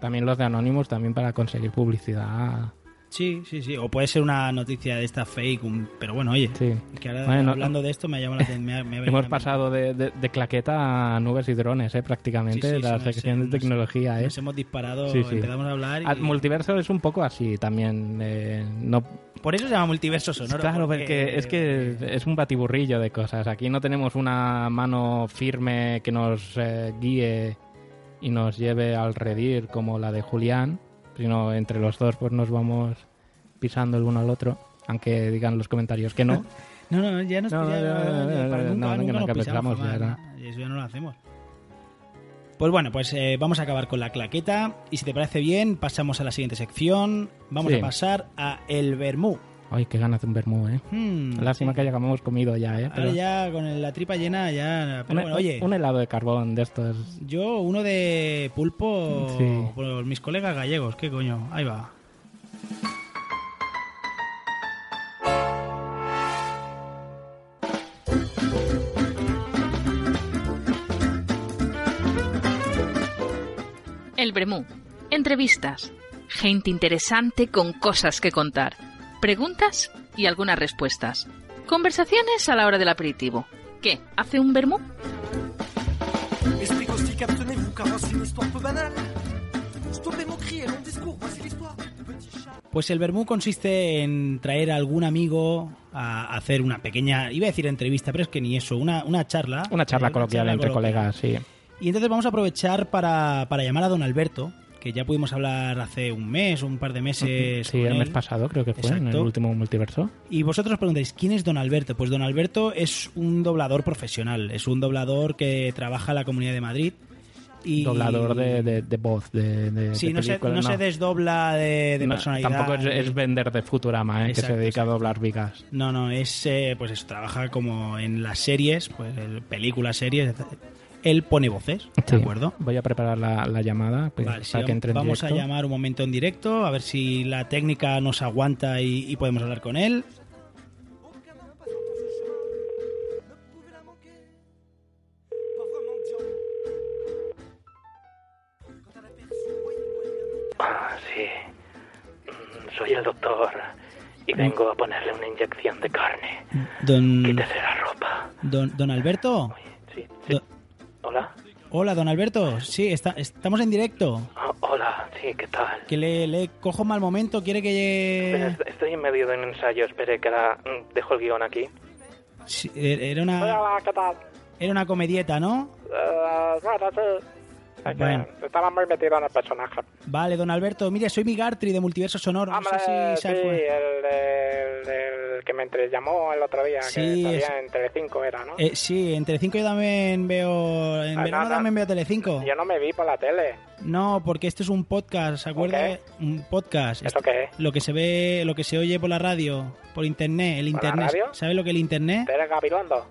también los de Anonymous, también para conseguir publicidad. Sí, sí, sí. O puede ser una noticia de esta fake, un- pero bueno, oye. Sí. Que ahora Bueno, hablando de esto me llama la atención. me ha- me Hemos pasado de, de- de claqueta a nubes y drones, ¿eh? prácticamente, Sí, sí, la sección de tecnología. ¿eh? Nos hemos disparado, empezamos a hablar. Ah. Multiverso es un poco así también. eh, no, Por eso se llama multiverso sonoro. claro, porque es que es un batiburrillo de cosas. Aquí no tenemos una mano firme que nos eh, guíe y nos lleve al redir como la de Julián, sino entre los dos pues nos vamos pisando el uno al otro. aunque digan los comentarios que no. [LAUGHS] No, no, ya nos pisamos, eso ya no lo hacemos. Pues bueno, pues eh, vamos a acabar con la claqueta y si te parece bien, pasamos a la siguiente sección. Vamos Sí. a pasar a el vermú. Ay, qué ganas de un vermú, ¿eh? Hmm, Lástima que hayamos comido ya, ¿eh? Ahora ya con la tripa llena ya... Pero un, bueno, oye, un helado de carbón de estos. yo uno de pulpo Sí. por mis colegas gallegos. ¿Qué coño? Ahí va. El Bremú. Entrevistas. Gente interesante con cosas que contar. Preguntas y algunas respuestas. Conversaciones a la hora del aperitivo. ¿Qué? ¿Hace un chat. Pues el vermú consiste en traer a algún amigo a hacer una pequeña, iba a decir entrevista, pero es que ni eso, una, una charla. Una charla eh, coloquial charla entre coloquial. colegas, sí. Y entonces vamos a aprovechar para, para llamar a don Alberto, que ya pudimos hablar hace un mes, un par de meses. Sí, el mes pasado creo que fue, en el último multiverso. Y vosotros os preguntáis, ¿quién es don Alberto? Pues don Alberto es un doblador profesional, es un doblador que trabaja en la Comunidad de Madrid. Y... Doblador de, de, de voz, de, de, Sí, de no, se, película, no se desdobla de, No, personalidad. Tampoco es, es vender de Futurama, ¿eh? que se Exacto, dedica a doblar vigas. No, no, es eh, pues eso, trabaja como en las series, pues el- películas, series. etc. Él pone voces, ¿de Sí. acuerdo? Voy a preparar la, la llamada pues, Vale, sí, para que entre en vamos a llamar un momento en directo, a ver si la técnica nos aguanta y, y podemos hablar con él. Ah, sí. Soy el doctor y vengo a ponerle una inyección de carne. Don, Quítese la ropa. don, don Alberto. Hola. Don Alberto. Sí, está, estamos en directo. Hola, sí, ¿qué tal? Que le, le cojo mal momento, quiere que... est- Estoy en medio de un ensayo, espere que ahora mm, dejo el guion aquí. Sí, era una, Hola, ¿qué tal? era una comedieta, ¿no? Eh, bueno, sí. Estaba muy metido en el personaje. Vale, don Alberto. Mire, soy Migartri de Multiverso Sonoro. No Hombre, sé si sí, se acuerda. el, el- el que me entre- llamó el otro día, Sí, que es- salía en Telecinco era, ¿no? Eh, sí, en Telecinco yo también veo... En Ah, verano no, también veo Telecinco. Yo no me vi por la tele. No, porque este es un podcast, ¿se acuerda? Ok. Un podcast. ¿Eso qué es? Lo que se ve, lo que se oye por la radio, por internet, el ¿Por la internet. radio? ¿Sabe lo que es el internet? ¿Eres Gabilondo?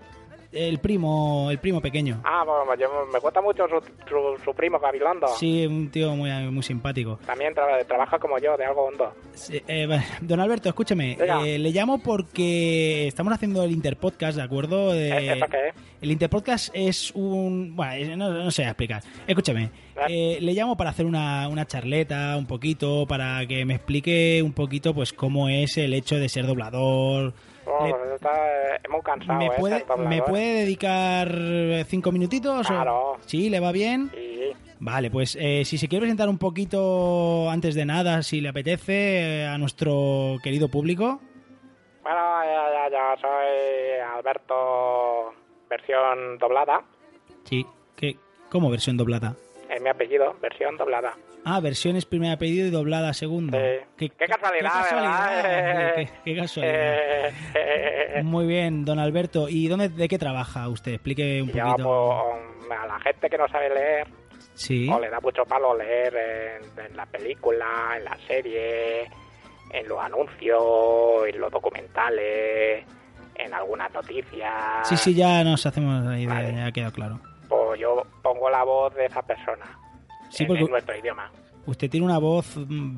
El primo, el primo pequeño. Ah, bueno, yo- me gusta mucho su, su, su primo Gabilondo. Sí, un tío muy, muy simpático. También tra- trabaja como yo, de algo hondo. Sí, eh, don Alberto, escúcheme. Eh, le llamo porque estamos haciendo el Interpodcast, ¿de acuerdo? De- ¿Eh, ¿Eso qué es? El Interpodcast es un... Bueno, no, no sé explicar. Escúchame, eh, le llamo para hacer una, una charleta un poquito, para que me explique un poquito pues cómo es el hecho de ser doblador. Oh, Le- está eh, muy cansado, ¿Me ¿eh? puede. ¿Me puede dedicar eh, cinco minutitos? o- Claro. ¿Sí? ¿Le va bien? Sí. Vale, pues eh, si se quiere presentar un poquito antes de nada, si le apetece, eh, a nuestro querido público. Bueno, ya, ya, ya, soy Alberto, versión doblada. Sí. ¿Qué, ¿Cómo versión doblada? Es mi apellido, versión doblada. Ah, versiones primer apellido y doblada segundo. Sí. Qué casualidad, Qué casualidad. ¿verdad? Qué, qué casualidad. Eh, eh, Muy bien, don Alberto. ¿Y dónde, de qué trabaja usted? Explique un poquito. pues, a la gente que no sabe leer, Sí. o le da mucho palo leer en, en la película, en la serie, en los anuncios, en los documentales, en algunas noticias. Sí, sí, ya nos hacemos la idea, Vale. ya ha quedado claro. Pues yo pongo la voz de esa persona. Sí, en, nuestro idioma. Usted tiene una voz mm,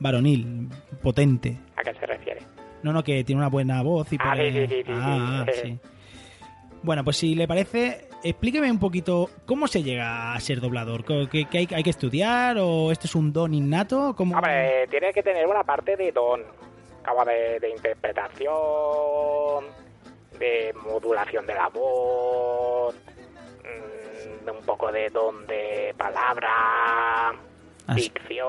varonil, potente. ¿A qué se refiere? No, no, que tiene una buena voz y Ah, puede- sí, sí, sí, sí, Ah. Bueno, pues si le parece, explíqueme un poquito cómo se llega a ser doblador. ¿Qué, hay, hay que estudiar o esto es un don innato? ¿Cómo... Hombre, tiene que tener una parte de don, como de, de interpretación, de modulación de la voz, mm, un poco de don de palabra, Así, dicción.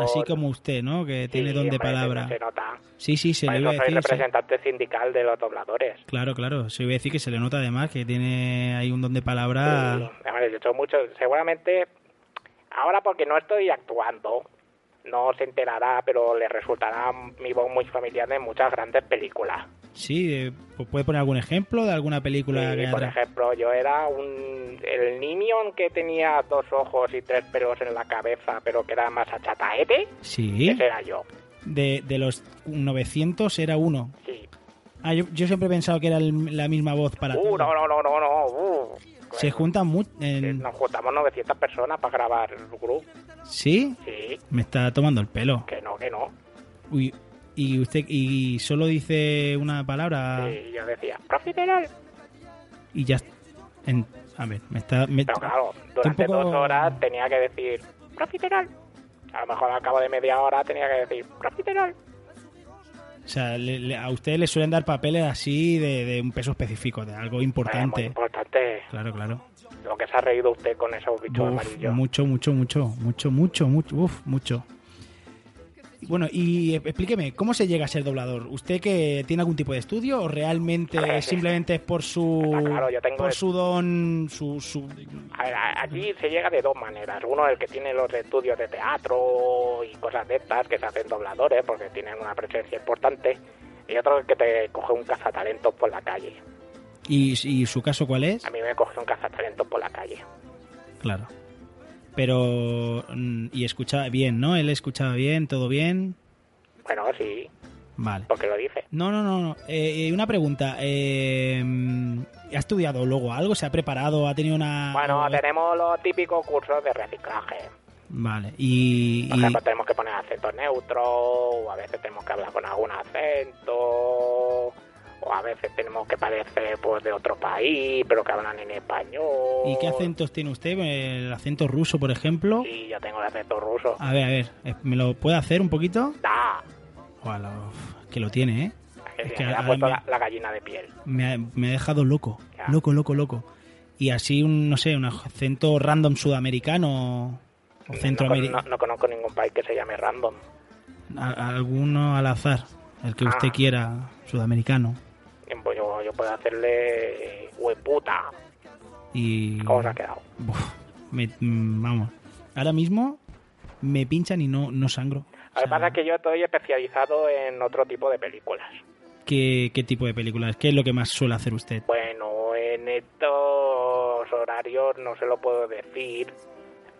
así como usted, ¿no? Que tiene don de palabra. Se nota. Sí, sí, se le iba a decir. representante sindical de los dobladores. Claro, claro. Se iba a decir que se le nota además que tiene ahí un don de palabra. Sí, he hecho mucho, seguramente, ahora porque no estoy actuando, no se enterará, pero le resultará mi voz muy familiar de muchas grandes películas. Sí, eh, pu- ¿puede poner algún ejemplo de alguna película Sí, que por ejemplo, yo era un el Nimion que tenía dos ojos y tres pelos en la cabeza, pero que era más achataete. Sí, Ese era yo. de, de los 900 era uno. Sí. Ah, yo, yo siempre he pensado que era el- la misma voz para Uh, no, no, no, no, no. Uh. Se juntan mucho. Nos juntamos 900 personas para grabar el grupo. ¿Sí? Sí, Me está tomando el pelo. que no, que no. Uy, y usted y solo dice una palabra Y yo decía, profiterol. y ya en- a ver me está me- Pero claro, durante poco- dos horas tenía que decir, profiterol. A lo mejor al cabo de media hora tenía que decir, profiterol. o sea le- le- a usted le suelen dar papeles así de, de un peso específico de algo Eh, muy importante importante. claro claro Lo que se ha reído usted con esos bichos Uf, amarillos. mucho mucho mucho mucho mucho mucho uf, mucho bueno y eh, explíqueme cómo se llega a ser doblador usted que tiene algún tipo de estudio o realmente simplemente es por su Está claro, yo tengo por el- su don su, su A ver, aquí se llega de dos maneras. Uno el que tiene los estudios de teatro y cosas de estas, que se hacen dobladores porque tienen una presencia importante. Y otro el que te coge un cazatalentos por la calle. y, y su caso cuál es A mí me coge un cazatalentos por la calle. Claro. Pero. mm, Y escuchaba bien, ¿no? Él escuchaba bien, todo bien. Bueno, sí, Vale. porque lo dice. No, no, no. no. Eh, eh, una pregunta. Eh, mm, ¿Ha estudiado luego algo? ¿Se ha preparado? ¿Ha tenido una.? Bueno, o- tenemos los típicos cursos de reciclaje. Vale. Y. Por y- ejemplo, tenemos que poner acento neutro, o a veces tenemos que hablar con algún acento, o a veces tenemos que parecer pues, de otro país, pero que hablan en español. ¿Y qué acentos tiene usted? ¿El acento ruso, por ejemplo? Sí, yo tengo el acento ruso. A ver, a ver. eh, ¿Me lo puede hacer un poquito? Da, uf, que lo tiene, ¿eh? que Es que me ha puesto me- la, la gallina de piel. Me ha, me ha dejado loco. Ya. Loco, loco, loco. Y así, un, no sé, un acento random sudamericano o No, centroamericano. no- no conozco ningún país que se llame random. A- alguno al azar, el que usted Ah. quiera, sudamericano. Yo, yo puedo hacerle hueputa. Y. ¿Cómo se ha quedado? Me- mm, vamos. Ahora mismo me pinchan y no, no sangro. Lo que pasa es que yo estoy especializado en otro tipo de películas. ¿Qué, ¿Qué tipo de películas? ¿Qué es lo que más suele hacer usted? Bueno, en estos horarios no se lo puedo decir,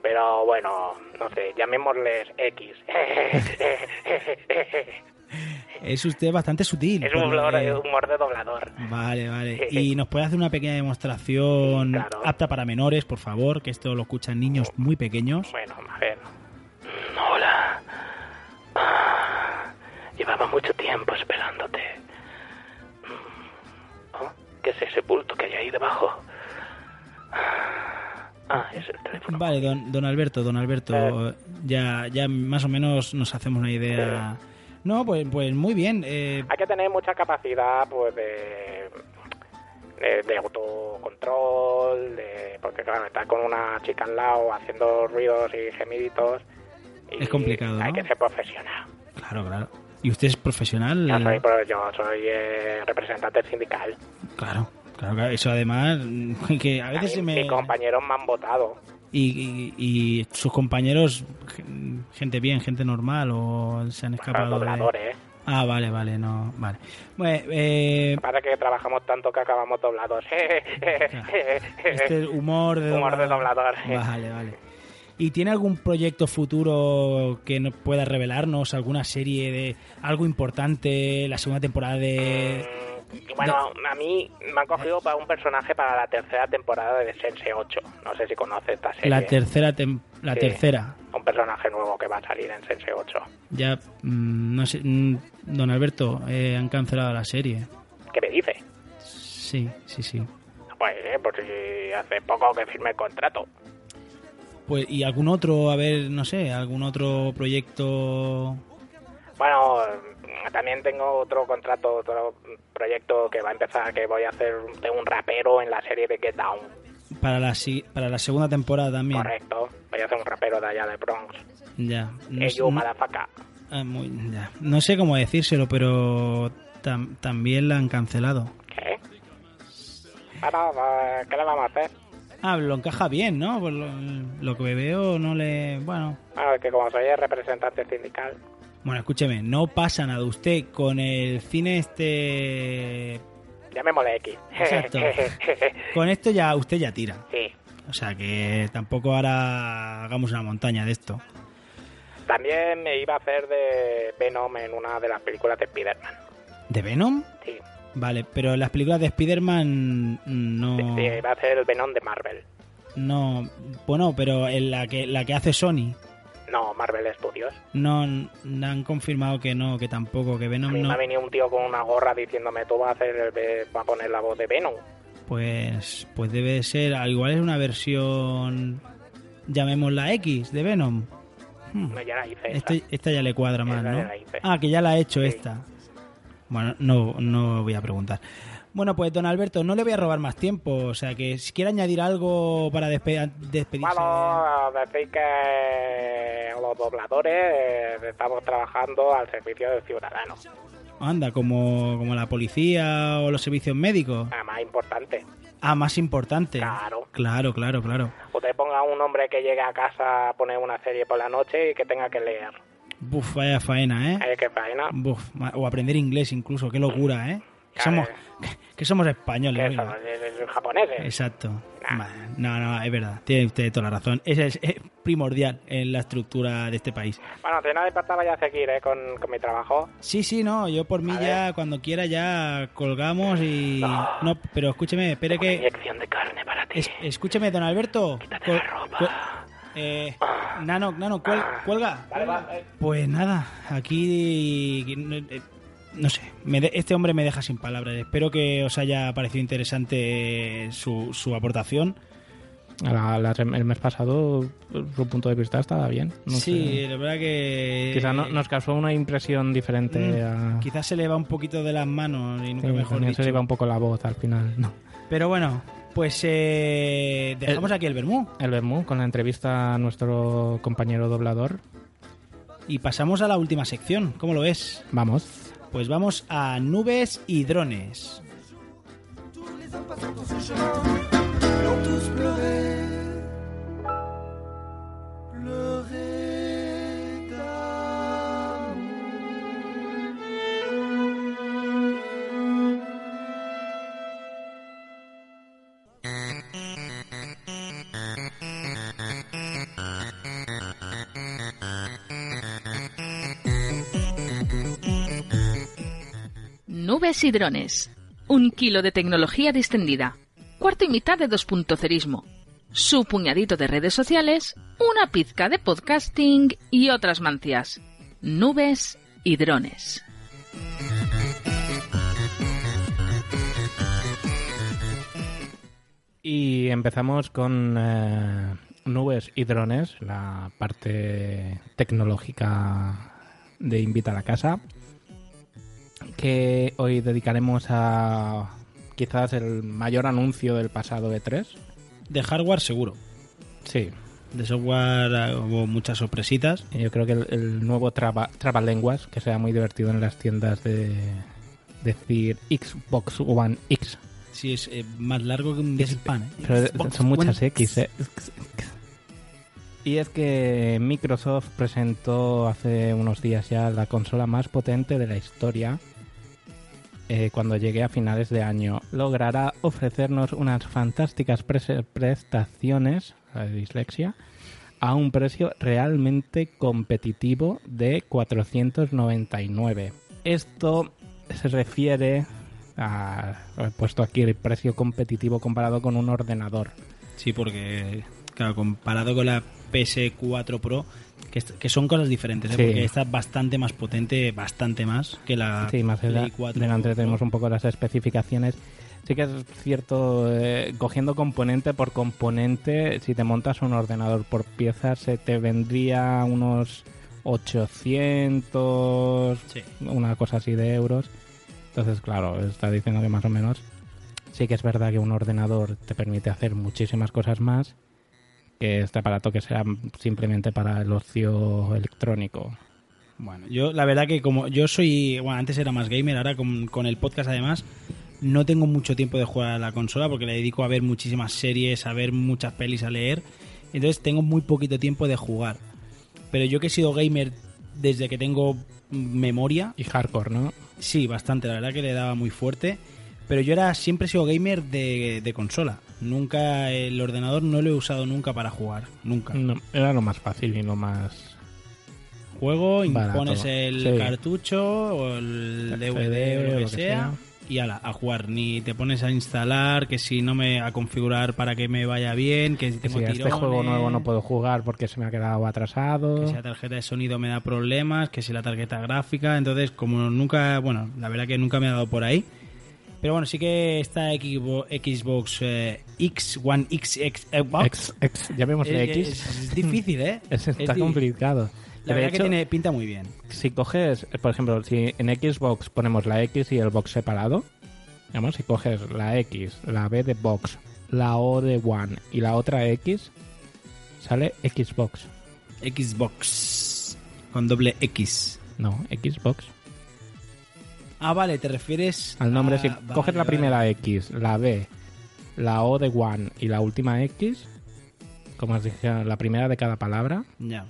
pero bueno, no sé, llamémosles X. [LAUGHS] [LAUGHS] Es usted bastante sutil. es un humor, que- humor de doblador. Vale, vale. ¿Y nos puede hacer una pequeña demostración claro. apta para menores, por favor? Que esto lo escuchan niños muy pequeños. Bueno, a ver. Hola. Ah, Llevaba mucho tiempo esperándote. Oh, ¿Qué es ese bulto que hay ahí debajo? Ah, es el teléfono. Vale, don, don Alberto, don Alberto, ya, ya más o menos nos hacemos una idea. No, pues, pues muy bien. eh, Hay que tener mucha capacidad, pues, de, de, de autocontrol, de, porque claro, estar con una chica al lado haciendo ruidos y gemiditos. y Es complicado, Hay ¿no? que ser profesional. claro, claro. ¿Y usted es profesional? Yo soy, yo soy eh, representante sindical. Claro, claro, claro. Eso además, [LAUGHS] que a veces mí, se me... Mis compañeros me han votado. Y, y- y sus compañeros, gen- gente bien, gente normal, o se han escapado de... dobladores. Ah, vale, vale, no, vale. Bueno, eh, Para que trabajamos tanto que acabamos doblados. [LAUGHS] este humor de Humor de doblador. doblador. Vale, vale. ¿Y tiene algún proyecto futuro que nos pueda revelarnos? ¿Alguna serie de algo importante? ¿La segunda temporada de...? Bueno, a mí me han cogido para un personaje para la tercera temporada de Sense 8. No sé si conoce esta serie. La tercera, la Sí. tercera. Un personaje nuevo que va a salir en Sense 8. Ya, mm, no sé, mm, don Alberto, eh, han cancelado la serie. ¿Qué me dice? Sí, sí, sí. Pues, eh, pues si hace poco que firmé el contrato. Pues, ¿y algún otro, a ver, no sé, algún otro proyecto? Bueno, también tengo otro contrato, otro proyecto que va a empezar, que voy a hacer de un rapero en la serie de Get Down. Para la, para la segunda temporada también. Correcto. Voy a hacer un rapero de allá de Bronx. Ya. No, Eh, sé- ah, muy- ya. No sé cómo decírselo, pero tam- también la han cancelado. ¿Qué? Bueno, pues, ¿qué le vamos a hacer? Ah, lo encaja bien, ¿no? Por lo, lo que veo no le... Bueno, Bueno, es que como soy el representante sindical, bueno, escúcheme, no pasa nada. Usted con el cine este... llamémosle X. Exacto. [LAUGHS] Con esto ya usted ya tira. sí. O sea que tampoco ahora hagamos una montaña de esto. También me iba a hacer de Venom en una de las películas de Spider-Man. ¿De Venom? Sí. Vale, pero en las películas de Spider-Man no... Sí, iba a hacer el Venom de Marvel. No... Bueno, pero en la que, la que hace Sony... No, Marvel Studios. No, no han confirmado que no, que tampoco, que A Venom mí no. me ha venido un tío con una gorra diciéndome, tú vas a, hacer vas a poner la voz de Venom. Pues, pues debe ser, al igual es una versión, llamémosla X, de Venom. Hmm. No, ya la hice. esa. Este- esta ya le cuadra más, ¿no? Ah, que ya la ha hecho Sí. esta. Bueno, no, no voy a preguntar. Bueno, pues don Alberto, no le voy a robar más tiempo. O sea, que si quiere añadir algo para despe- despedirse. Bueno, decir que los dobladores eh, estamos trabajando al servicio del ciudadano. Anda, como, como la policía o los servicios médicos. Nada más importante. Ah, más importante. Claro. Claro, claro, claro. Usted ponga un hombre que llegue a casa a poner una serie por la noche y que tenga que leer. Buf, vaya faena, ¿eh? Ay, qué faena. Buf, o aprender inglés incluso, qué locura, ¿eh? Que somos, que somos españoles. ¿Qué oiga. son? ¿Es- es japoneses? Exacto. Nah. No, no, es verdad. Tiene usted toda la razón. Ese es, es primordial en la estructura de este país. Bueno, si no le importa, vaya a seguir ¿eh? con, con mi trabajo. Sí, sí, no. Yo por mí Vale. ya, cuando quiera, ya colgamos y... No, pero escúcheme, espere Una que... inyección de carne para ti. es- escúcheme, don Alberto. Quítate la ropa. eh, nano, Nano, cuel- cuelga. Vale, cuelga. va, eh. Pues nada, aquí eh, no sé, me de- este hombre me deja sin palabras. Espero que os haya parecido interesante su, su aportación. La- la- el mes pasado su punto de vista estaba bien. No sí, sé. la verdad que Quizá no- nos causó una impresión diferente Mm, a... quizás se le va un poquito de las manos y nunca Sí, mejor también se dicho. le iba un poco la voz al final. [LAUGHS] No. Pero bueno, pues eh, dejamos aquí el vermú El Bermú con la entrevista a nuestro compañero doblador. y pasamos a la última sección. ¿Cómo lo ves? Vamos. Pues vamos a nubes y drones. Nubes y drones. Un kilo de tecnología distendida. Cuarto y mitad de dos puntocerismo. Su puñadito de redes sociales, una pizca de podcasting y otras mancias. Nubes y drones. Y empezamos con eh, nubes y drones, la parte tecnológica de Invita a la Casa, que hoy dedicaremos a quizás el mayor anuncio del pasado E E3. De hardware seguro. Sí, De software hubo muchas sorpresitas. yo creo que el, el nuevo traba, trabalenguas, que sea muy divertido en las tiendas de decir Xbox One X. Sí, es eh, más largo que un pan. ¿eh? Pero Xbox son muchas One. X, ¿eh? Y es que Microsoft presentó hace unos días ya la consola más potente de la historia. Eh, cuando llegue a finales de año, logrará ofrecernos unas fantásticas prese- prestaciones, de dislexia, a un precio realmente competitivo de 499. Esto se refiere a, he puesto aquí el precio competitivo comparado con un ordenador. Sí, porque, claro, comparado con la PS4 Pro, que, son cosas diferentes, ¿eh? Sí. porque esta es bastante más potente, bastante más que la Sí, más Play allá, 4 delante tenemos un poco las especificaciones. Sí que es cierto, eh, cogiendo componente por componente, si te montas un ordenador por piezas, se te vendría unos 800, Sí. una cosa así de euros. Entonces, claro, está diciendo que más o menos sí que es verdad que un ordenador te permite hacer muchísimas cosas más que este aparato que sea simplemente para el ocio electrónico. Bueno, yo la verdad que como yo soy, bueno, antes era más gamer, ahora con, con el podcast además, no tengo mucho tiempo de jugar a la consola porque le dedico a ver muchísimas series, a ver muchas pelis, a leer. Entonces tengo muy poquito tiempo de jugar. Pero yo que he sido gamer desde que tengo memoria, Y hardcore, ¿no? sí, bastante, la verdad que le daba muy fuerte. Pero yo era siempre he sido gamer de, de consola. Nunca el ordenador no lo he usado nunca para jugar, nunca. No, era lo más fácil y lo más... Juego, Barato. impones el Sí. cartucho o el DVD CD o lo que, lo que sea, sea. y ala, a jugar. Ni te pones a instalar, que si no me a configurar para que me vaya bien, que si tengo a este juego nuevo no puedo jugar porque se me ha quedado atrasado. que si la tarjeta de sonido me da problemas, que si la tarjeta gráfica, entonces como nunca, bueno, la verdad que nunca me ha dado por ahí. Pero bueno, sí que esta Xbox, Xbox eh, X, One X, X, eh, wow. X, X, llamémosle X. es- es difícil, ¿eh? [LAUGHS] Es- Es está complicado. La verdad que tiene pinta muy bien. si coges, por ejemplo, si en Xbox ponemos la X y el box separado, digamos, si coges la X, la B de box, la O de One y la otra X, sale Xbox. Xbox con doble X. No, Xbox. Ah, vale, te refieres Al nombre, a- si vale, coges la vale. primera X, la B, la O de One y la última X, como os dije, la primera de cada palabra, Ya.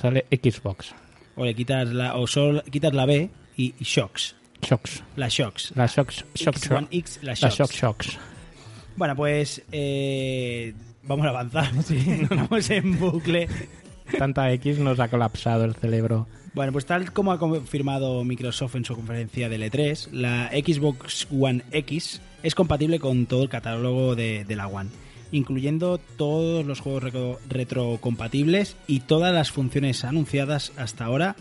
sale Xbox. O le quitas la o solo quitas la B y, y shocks. Shocks. La shocks. La Shocks. Shock, X, shock, One X, la la shocks. Shock Shocks. Bueno, pues eh, vamos a avanzar. [LAUGHS] Sí, nos vamos en bucle. Tanta X nos ha colapsado el cerebro. Bueno, pues tal como ha confirmado Microsoft en su conferencia del E3, la Xbox One X es compatible con todo el catálogo de, de la One, incluyendo todos los juegos retro- retrocompatibles y todas las funciones anunciadas hasta ahora,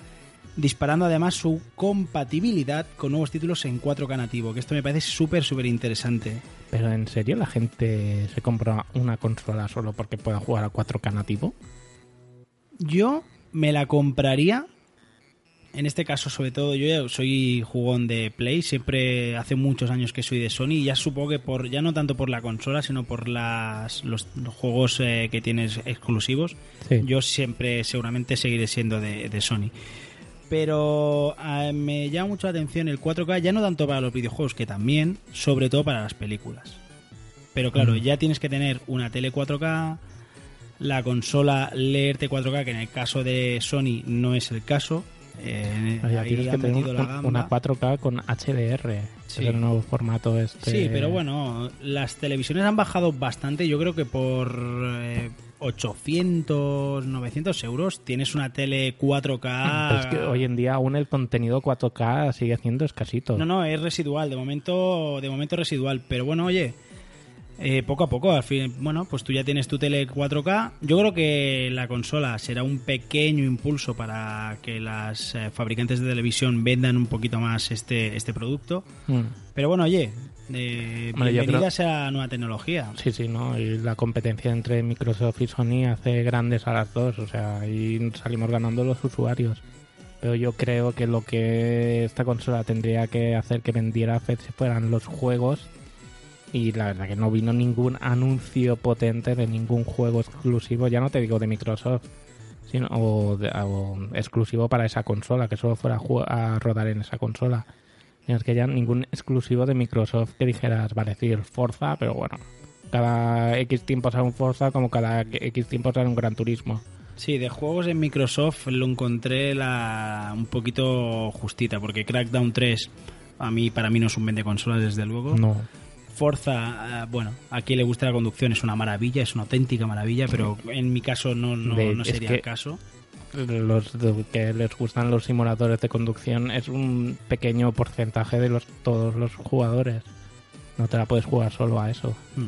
disparando además su compatibilidad con nuevos títulos en 4K nativo, que esto me parece súper, súper interesante. Pero ¿en serio la gente se compra una consola solo porque pueda jugar a 4K nativo? Yo me la compraría. En este caso, sobre todo, yo ya soy jugón de Play. Siempre hace muchos años que soy de Sony. Y ya supongo que por ya no tanto por la consola, sino por las, los, los juegos eh, que tienes exclusivos. Sí. Yo siempre, seguramente, seguiré siendo de, de Sony. Pero eh, me llama mucho la atención el 4K, ya no tanto para los videojuegos, que también, sobre todo para las películas. Pero claro, Mm. ya tienes que tener una tele 4K, la consola leerte 4K, que en el caso de Sony no es el caso. Eh, O sea, ahí tienes que un- gamba. una 4K con HDR. Sí. Es el nuevo formato este. Sí, pero bueno, las televisiones han bajado bastante. Yo creo que por eh, 800, 900 euros tienes una tele 4K. Pero es que hoy en día aún el contenido 4K sigue siendo escasito. No, no, es residual. De momento, de momento residual. Pero bueno, oye, eh, poco a poco, al fin, bueno, pues tú ya tienes tu tele 4K. Yo creo que la consola será un pequeño impulso para que las eh, fabricantes de televisión vendan un poquito más este, este producto. Mm. Pero bueno, oye, eh, Hombre, yo bienvenida creo- sea la nueva tecnología. Sí, sí, ¿no? Y la competencia entre Microsoft y Sony hace grandes a las dos, o sea, ahí salimos ganando los usuarios. Pero yo creo que lo que esta consola tendría que hacer que vendiera fueran los juegos. Y la verdad que no vino ningún anuncio potente de ningún juego exclusivo, ya no te digo de Microsoft, sino o, de- o exclusivo para esa consola, que solo fuera a rodar en esa consola. No es que ya ningún exclusivo de Microsoft que dijeras, vale, el Forza, pero bueno, cada X tiempo sale un Forza como cada X tiempo sale un Gran Turismo. Sí, de juegos en Microsoft lo encontré la, un poquito justita, porque Crackdown 3 a mí para mí no es un vende consolas desde luego. No. Forza, eh, bueno, a quien le gusta la conducción es una maravilla, es una auténtica maravilla, pero en mi caso no, no, De- no es sería que- el caso. Los que les gustan los simuladores de conducción es un pequeño porcentaje de los todos los jugadores. No te la puedes jugar solo a eso. Hmm.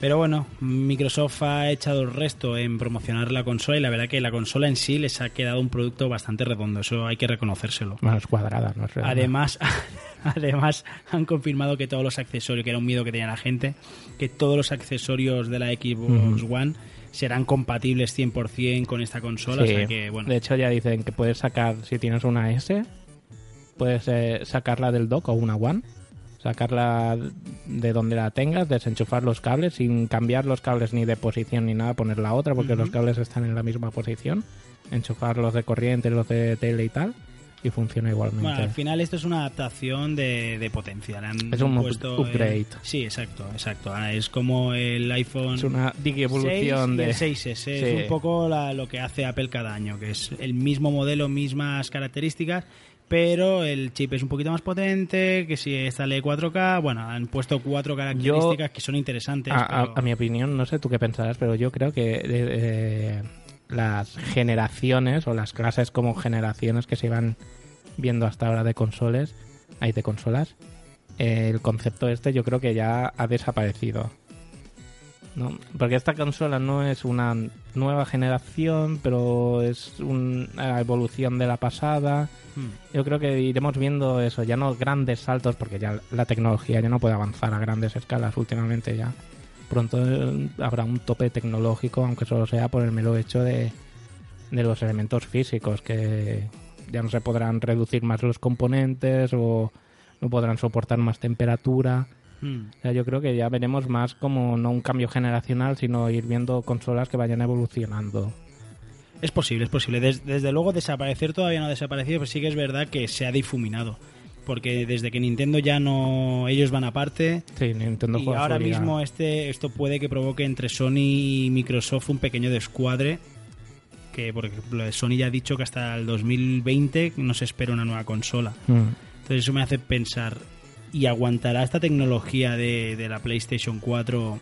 Pero bueno, Microsoft ha echado el resto en promocionar la consola y la verdad que la consola en sí les ha quedado un producto bastante redondo, eso hay que reconocérselo. Bueno, es cuadrada, no es redonda. Además, [LAUGHS] [LAUGHS] además han confirmado que todos los accesorios, que era un miedo que tenía la gente, que todos los accesorios de la Xbox. One serán compatibles 100% con esta consola, Sí. o sea que bueno, De hecho, ya dicen que puedes sacar, si tienes una S, puedes eh, sacarla del dock o una One, sacarla de donde la tengas, desenchufar los cables sin cambiar los cables ni de posición ni nada, poner la otra porque los cables están en la misma posición, enchufar los de corriente, los de tele y tal, y funciona igualmente. Bueno, al final esto es una adaptación de, de potencia. le han Es un puesto up- upgrade. el- sí, exacto, exacto. Es como el iPhone es una digievolución 6 y de... el 6S. Es Sí. un poco la- lo que hace Apple cada año, que es el mismo modelo, mismas características, pero el chip es un poquito más potente, que si sale 4K, bueno, han puesto cuatro características que son interesantes. A, a- pero- a mi opinión, no sé tú qué pensarás, pero yo creo que eh, eh, las generaciones o las clases como generaciones que se iban viendo hasta ahora de consoles, hay de consolas, eh, el concepto este yo creo que ya ha desaparecido. ¿no? Porque esta consola no es una nueva generación, pero es una evolución de la pasada. Hmm. Yo creo que iremos viendo eso, ya no grandes saltos, porque ya la tecnología ya no puede avanzar a grandes escalas últimamente ya. Pronto eh, habrá un tope tecnológico, aunque solo sea por el mero hecho de, de los elementos físicos, que ya no se podrán reducir más los componentes o no podrán soportar más temperatura. Hmm. O sea, yo creo que ya veremos más como no un cambio generacional, sino ir viendo consolas que vayan evolucionando. Es posible, es posible. Des- desde luego desaparecer todavía no ha desaparecido, pero sí que es verdad que se ha difuminado. Porque desde que Nintendo ya no... Ellos van aparte. Sí, Nintendo y ahora mismo este esto puede que provoque entre Sony y Microsoft un pequeño descuadre. Que, por ejemplo, Sony ya ha dicho que hasta el 2020 no se espera una nueva consola. Mm. Entonces eso me hace pensar, ¿y aguantará esta tecnología de, de la PlayStation 4?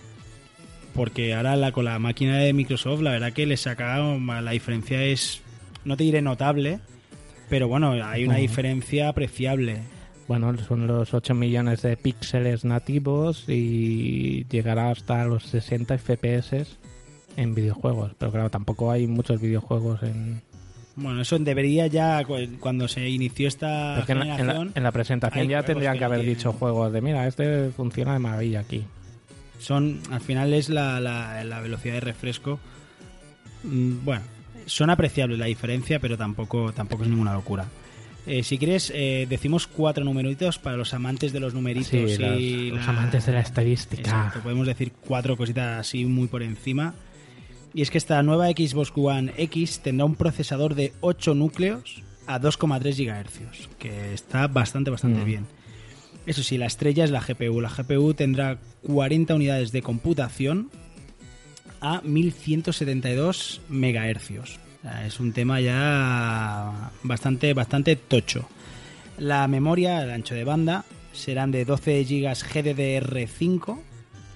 Porque ahora la, con la máquina de Microsoft, la verdad que le saca, la diferencia es, no te diré notable, pero bueno, hay una diferencia apreciable. Bueno, son los 8 millones de píxeles nativos y llegará hasta los 60 FPS en videojuegos. Pero claro, tampoco hay muchos videojuegos en... Bueno, eso debería ya, cu- cuando se inició esta Es que en, la, en la- generación, en la presentación ya tendrían que haber tienen. dicho juegos de, mira, este funciona de maravilla aquí. son al final es la, la- la velocidad de refresco Mm, bueno son apreciables la diferencia pero tampoco tampoco es ninguna locura Eh, si quieres eh, decimos cuatro numeritos para los amantes de los numeritos Sí, y los, amantes de la estadística. Exacto, podemos decir cuatro cositas así muy por encima y es que esta nueva Xbox One X tendrá un procesador de 8 núcleos a 2,3 GHz que está bastante bastante Mm. bien eso sí, la estrella es la GPU. La GPU tendrá 40 unidades de computación a 1172 MHz. O sea, Es un tema ya bastante, bastante tocho. La memoria, el ancho de banda, serán de 12 GB GDDR5,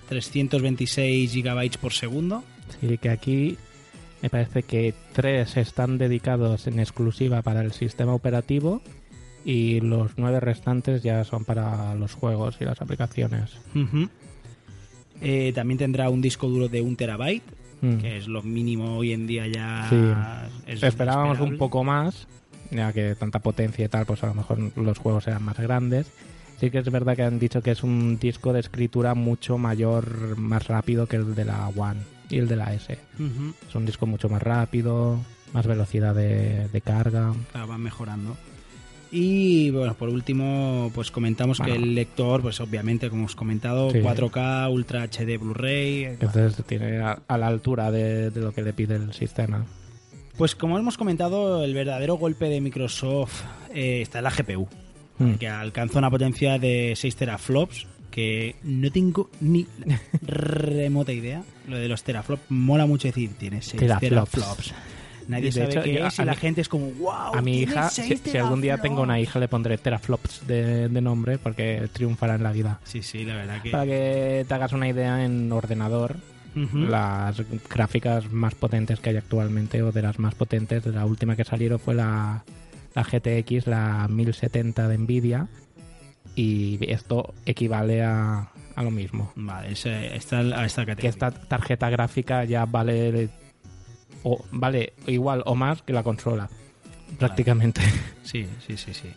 326 GB por segundo. Sí, que aquí me parece que tres están dedicados en exclusiva para el sistema operativo y los nueve restantes ya son para los juegos y las aplicaciones. Eh, también tendrá un disco duro de 1 terabyte, Mm. que es lo mínimo hoy en día ya. Sí. es Esperábamos un poco más, ya que tanta potencia y tal, pues a lo mejor los juegos eran más grandes. Sí que es verdad que han dicho que es un disco de escritura mucho mayor, más rápido que el de la One y el de la S. Ujú. Es un disco mucho más rápido, más velocidad de, de carga. Claro, van mejorando. Y bueno, por último, pues comentamos que el lector, pues obviamente, como hemos comentado, Sí. 4K, Ultra HD Blu-ray. Entonces tiene a, a la altura de, de lo que le pide el sistema. Pues como hemos comentado, el verdadero golpe de Microsoft eh, está en la GPU, Mm. que alcanza una potencia de 6 teraflops, que no tengo ni [LAUGHS] remota idea. Lo de los teraflops mola mucho decir, tiene 6 Teraflops. teraflops. Nadie sabe hecho, qué yo- es y a la mí- gente es como, wow. A mi hija, seis si, si algún día tengo una teraflops". hija, le pondré teraflops de, de nombre porque triunfará en la vida. Sí, sí, la verdad que... Para que te hagas una idea en ordenador, las gráficas más potentes que hay actualmente o de las más potentes, la última que salieron fue la, la GTX, la 1070 de Nvidia y esto equivale a, a lo mismo. Vale, ese- está a esta categoría. Que esta tarjeta gráfica ya vale o vale igual o más que la consola prácticamente. [LAUGHS] Sí, sí, sí, sí.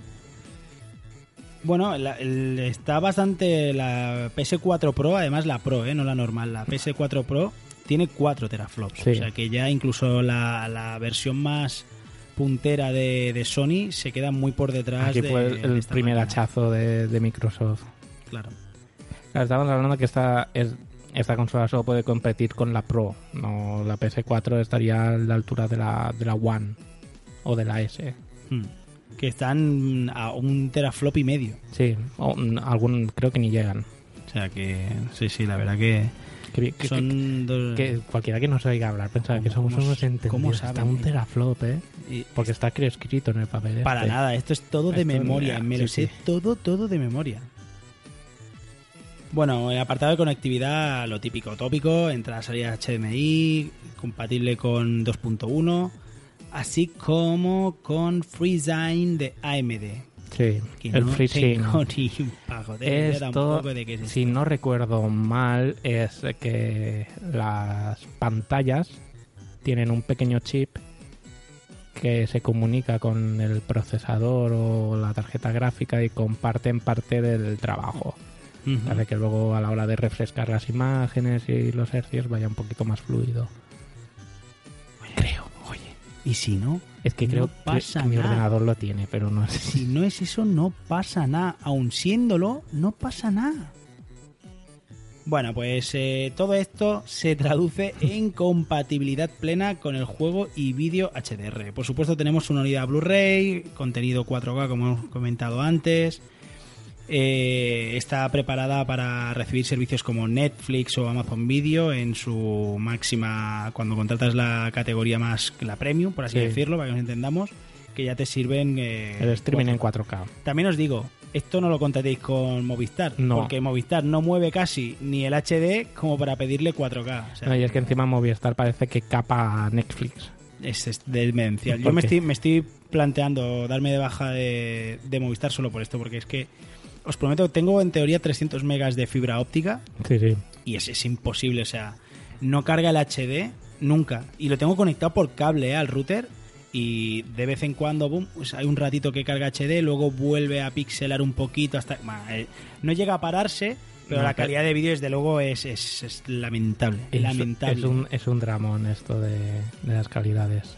Bueno, la- el- está bastante la PS4 Pro, además la Pro, ¿eh? no la normal. La PS4 Pro tiene 4 teraflops. Sí. O sea que ya incluso la, la versión más puntera de, de Sony se queda muy por detrás. Aquí de- fue el, de el esta primer máquina. hachazo de, de Microsoft. Claro. Claro, Estamos hablando que esta, es, esta consola solo puede competir con la Pro. No, la PS4 estaría a la altura de la, de la One o de la S. Hmm. que están a un teraflop y medio. Sí, o, mm, algún, creo que ni llegan. O sea que, sí, sí, la verdad que Que, que- son dos... que cualquiera que nos oiga hablar pensaba que somos ¿Cómo- unos cómo entendidos. saben, Está un teraflop, ¿eh? y- Porque está escrito en el papel. Para este. nada, esto es todo de memoria, me lo sí, sé sí. todo, todo de memoria. Bueno, el apartado de conectividad, lo típico tópico, entrada salida HDMI, compatible con 2.1, así como con FreeSign de AMD. Sí, Que el no [LAUGHS] Esto, de es si no recuerdo mal, es que las pantallas tienen un pequeño chip que se comunica con el procesador o la tarjeta gráfica y comparten parte del trabajo. Ujú. Hace que luego a la hora de refrescar las imágenes y los hercios vaya un poquito más fluido. Creo. Oye, ¿y si no? Es que No creo que- pasa que mi ordenador lo tiene, pero no sé Si no es eso, no pasa nada. Aun siéndolo, no pasa nada. Bueno, pues eh, todo esto se traduce en [LAUGHS] compatibilidad plena con el juego y vídeo HDR. Por supuesto tenemos una unidad Blu-ray, contenido 4K como hemos comentado antes. Eh, está preparada para recibir servicios como Netflix o Amazon Video en su máxima, cuando contratas la categoría más, la premium, por así Sí. decirlo, para que nos entendamos, que ya te sirven... eh, El streaming 4K. en 4K. También os digo, esto no lo contratéis con Movistar, No. porque Movistar no mueve casi ni el HD como para pedirle 4K. O sea, No, y es que encima Movistar parece que capa a Netflix. es, es demencial. Yo ¿Por me estoy, me estoy planteando darme de baja de, de Movistar solo por esto, porque es que os prometo que tengo en teoría 300 megas de fibra óptica Sí, sí. y es, es imposible, o sea, no carga el HD nunca. Y lo tengo conectado por cable eh, al router y de vez en cuando boom, pues hay un ratito que carga HD, luego vuelve a pixelar un poquito hasta... Bueno, eh, no llega a pararse, pero No, la calidad de vídeo desde luego es, es, es lamentable. Es, lamentable. es un, es un dramón esto de, de las calidades.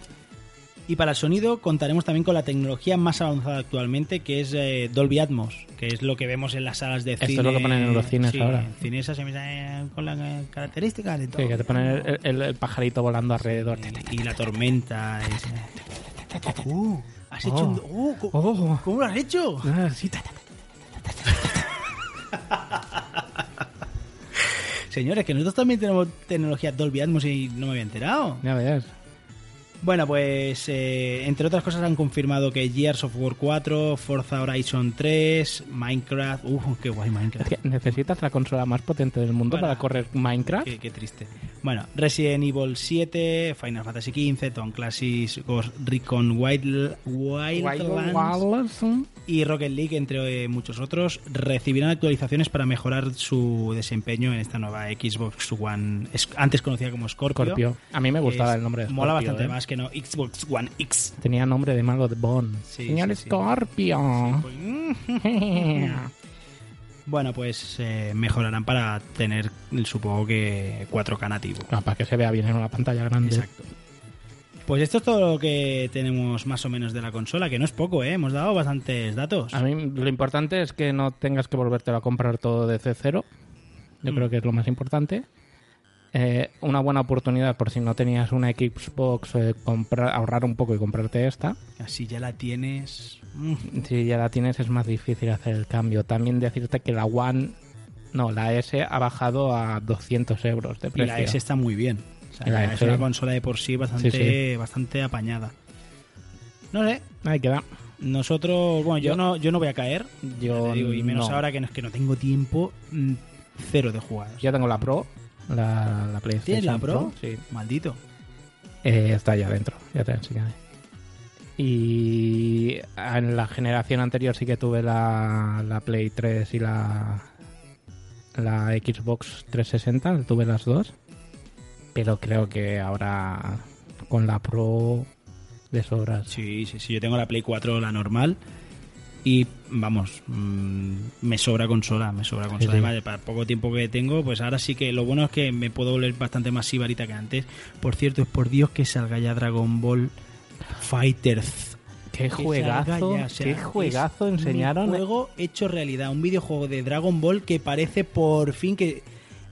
Y para el sonido contaremos también con la tecnología más avanzada actualmente, que es eh, Dolby Atmos, que es lo que vemos en las salas de Esto cine. es lo que ponen en los cines Sí, ahora. en cines se me sale con las eh, características de todo. Sí, que te ponen el, el- el pajarito volando alrededor. y, y la tormenta. es- Uh, has hecho Oh. un. uh, co- Oh. ¿Cómo lo has hecho? Ah, sí, [LAUGHS] Señores, que nosotros también tenemos tecnología Dolby Atmos y no me había enterado. Ya ves. Bueno, pues eh, entre otras cosas han confirmado que Gears of War 4, Forza Horizon 3, Minecraft. Uh, qué guay Minecraft. Es que necesitas la consola más potente del mundo Para- para correr Minecraft. Qué, qué triste. Bueno, Resident Evil 7, Final Fantasy XV, Tom Clancy's Ghost Recon Wild, Wildlands y Rocket League, entre eh, muchos otros, recibirán actualizaciones para mejorar su desempeño en esta nueva Xbox One, es- antes conocida como Scorpio. Scorpio. A mí me gustaba Es- el nombre de Mola Scorpio, bastante ¿eh? más que no Xbox One X. Tenía nombre de mago de Bond. Sí, Señor sí. Scorpio. [LAUGHS] Bueno, pues eh, mejorarán para tener, supongo que 4K nativo. Ah, para que se vea bien en una pantalla grande. Exacto. Pues esto es todo lo que tenemos más o menos de la consola, que no es poco, ¿eh? Hemos dado bastantes datos. A mí lo importante es que no tengas que volvértelo a comprar todo desde cero. Yo Mm. creo que es lo más importante. Eh, una buena oportunidad por si no tenías una Xbox, eh, comprar, ahorrar un poco y comprarte esta. Así ya la tienes. Mm. Si ya la tienes es más difícil hacer el cambio. También decirte que la One, no, la S ha bajado a 200 euros de Y precio. la S está muy bien. O sea, Y la es S. una consola de por sí bastante, Sí, bastante apañada. No sé. Ahí queda. Nosotros, bueno, yo, Yo- no, yo no voy a caer. Yo ya digo, y menos no. ahora que no, es que no tengo tiempo, mm, cero de jugar. Yo tengo la Pro, la, la PlayStation ¿Tienes la Pro? Sí. Maldito. Eh, está ya dentro, ya te enseñaré. Y en la generación anterior sí que tuve la, la Play 3 y la, la Xbox 360, tuve las dos. Pero creo que ahora con la Pro de sobras. Sí, sí, sí. Yo tengo la Play 4, la normal. Y vamos, mm, me sobra consola, me sobra consola. Sí, sí. Además, para el poco tiempo que tengo, pues ahora sí que lo bueno es que me puedo volver bastante más sibarita que antes. Por cierto, es por Dios que salga ya Dragon Ball Fighters. Qué juegazo, ya, o sea, qué juegazo enseñaron. Un juego hecho realidad, un videojuego de Dragon Ball que parece por fin que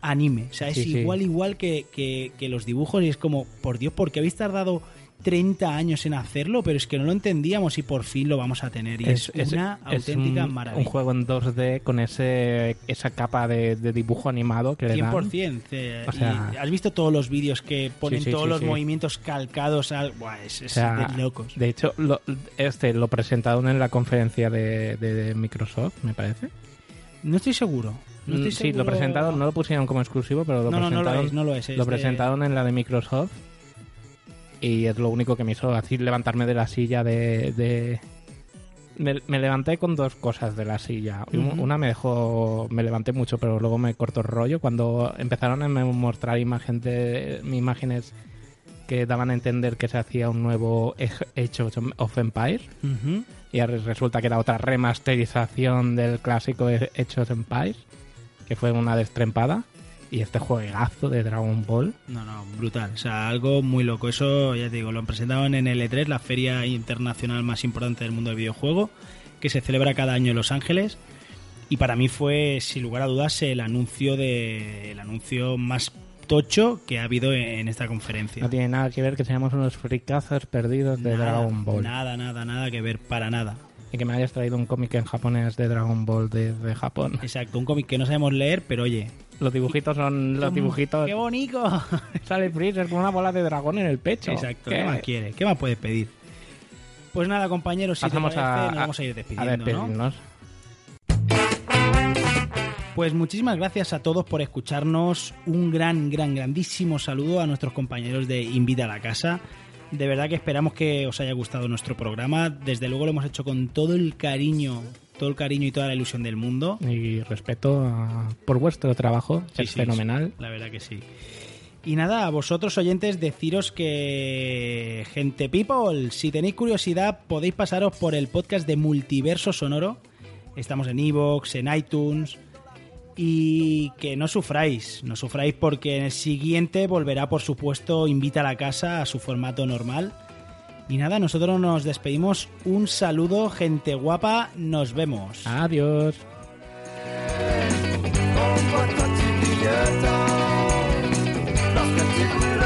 anime. O sea, es sí. igual, igual que, que- que los dibujos y es como, por Dios, ¿por qué habéis tardado 30 años en hacerlo, pero es que no lo entendíamos y por fin lo vamos a tener. Y es, una es auténtica un, maravilla. un juego en 2D con ese esa capa de, de dibujo animado que le dan. 100%. eh, O sea- y ¿Has visto todos los vídeos que ponen Sí, sí, todos sí, los movimientos calcados al... Buah, es, es O sea, de locos. de hecho, lo- este lo presentaron en la conferencia de, de Microsoft, me parece. No estoy seguro. No estoy Mm, sí, lo presentaron, no lo pusieron como exclusivo, pero lo No, no, no presentaron. lo es, no lo es. es lo presentaron en la de Microsoft y es lo único que me hizo así levantarme de la silla de... de- Me, me levanté con dos cosas de la silla. Una me dejó... Me levanté mucho, pero luego me cortó el rollo. Cuando empezaron a me- mostrar imagen de, imágenes que daban a entender que se hacía un nuevo Age of Empire Ujú. y ahora resulta que era otra remasterización del clásico Age of Empires, que fue una destrempada. Y este juegazo de Dragon Ball. No, no, brutal. O sea, algo muy loco. Eso, ya te digo, lo presentaban en el E3, la feria internacional más importante del mundo del videojuego, que se celebra cada año en Los Ángeles. Y para mí fue, sin lugar a dudas, el anuncio de el anuncio más tocho que ha habido en esta conferencia. No tiene nada que ver que seamos unos fricazos perdidos de nada, Dragon Ball. Nada, nada, nada que ver, para nada. Y que me hayas traído un cómic en japonés de Dragon Ball de Japón. Exacto, un cómic que no sabemos leer, pero oye. Los dibujitos son los dibujitos. ¡Qué bonito! [LAUGHS] Sale Freezer con una bola de dragón en el pecho. Exacto, ¿Qué? ¿qué más quiere? ¿Qué más puedes pedir? Pues nada, compañeros, si Pasamos te parece, a, nos vamos a ir a despidiendo, ¿no? despedirnos. Pues muchísimas gracias a todos por escucharnos. Un gran, gran, grandísimo saludo a nuestros compañeros de Invita a la Casa. De verdad que esperamos que os haya gustado nuestro programa. Desde luego lo hemos hecho con todo el cariño, todo el cariño y toda la ilusión del mundo. Y respeto a- por vuestro trabajo. Sí, es sí, fenomenal. La verdad que sí. Y nada, a vosotros oyentes, deciros que, gente people, si tenéis curiosidad, podéis pasaros por el podcast de Multiverso Sonoro. Estamos en Evox, en iTunes. Y que no sufráis, no sufráis porque en el siguiente volverá, por supuesto, Invita a la Casa a su formato normal. Y nada, nosotros nos despedimos. Un saludo, gente guapa, nos vemos. Adiós. Lorsque tu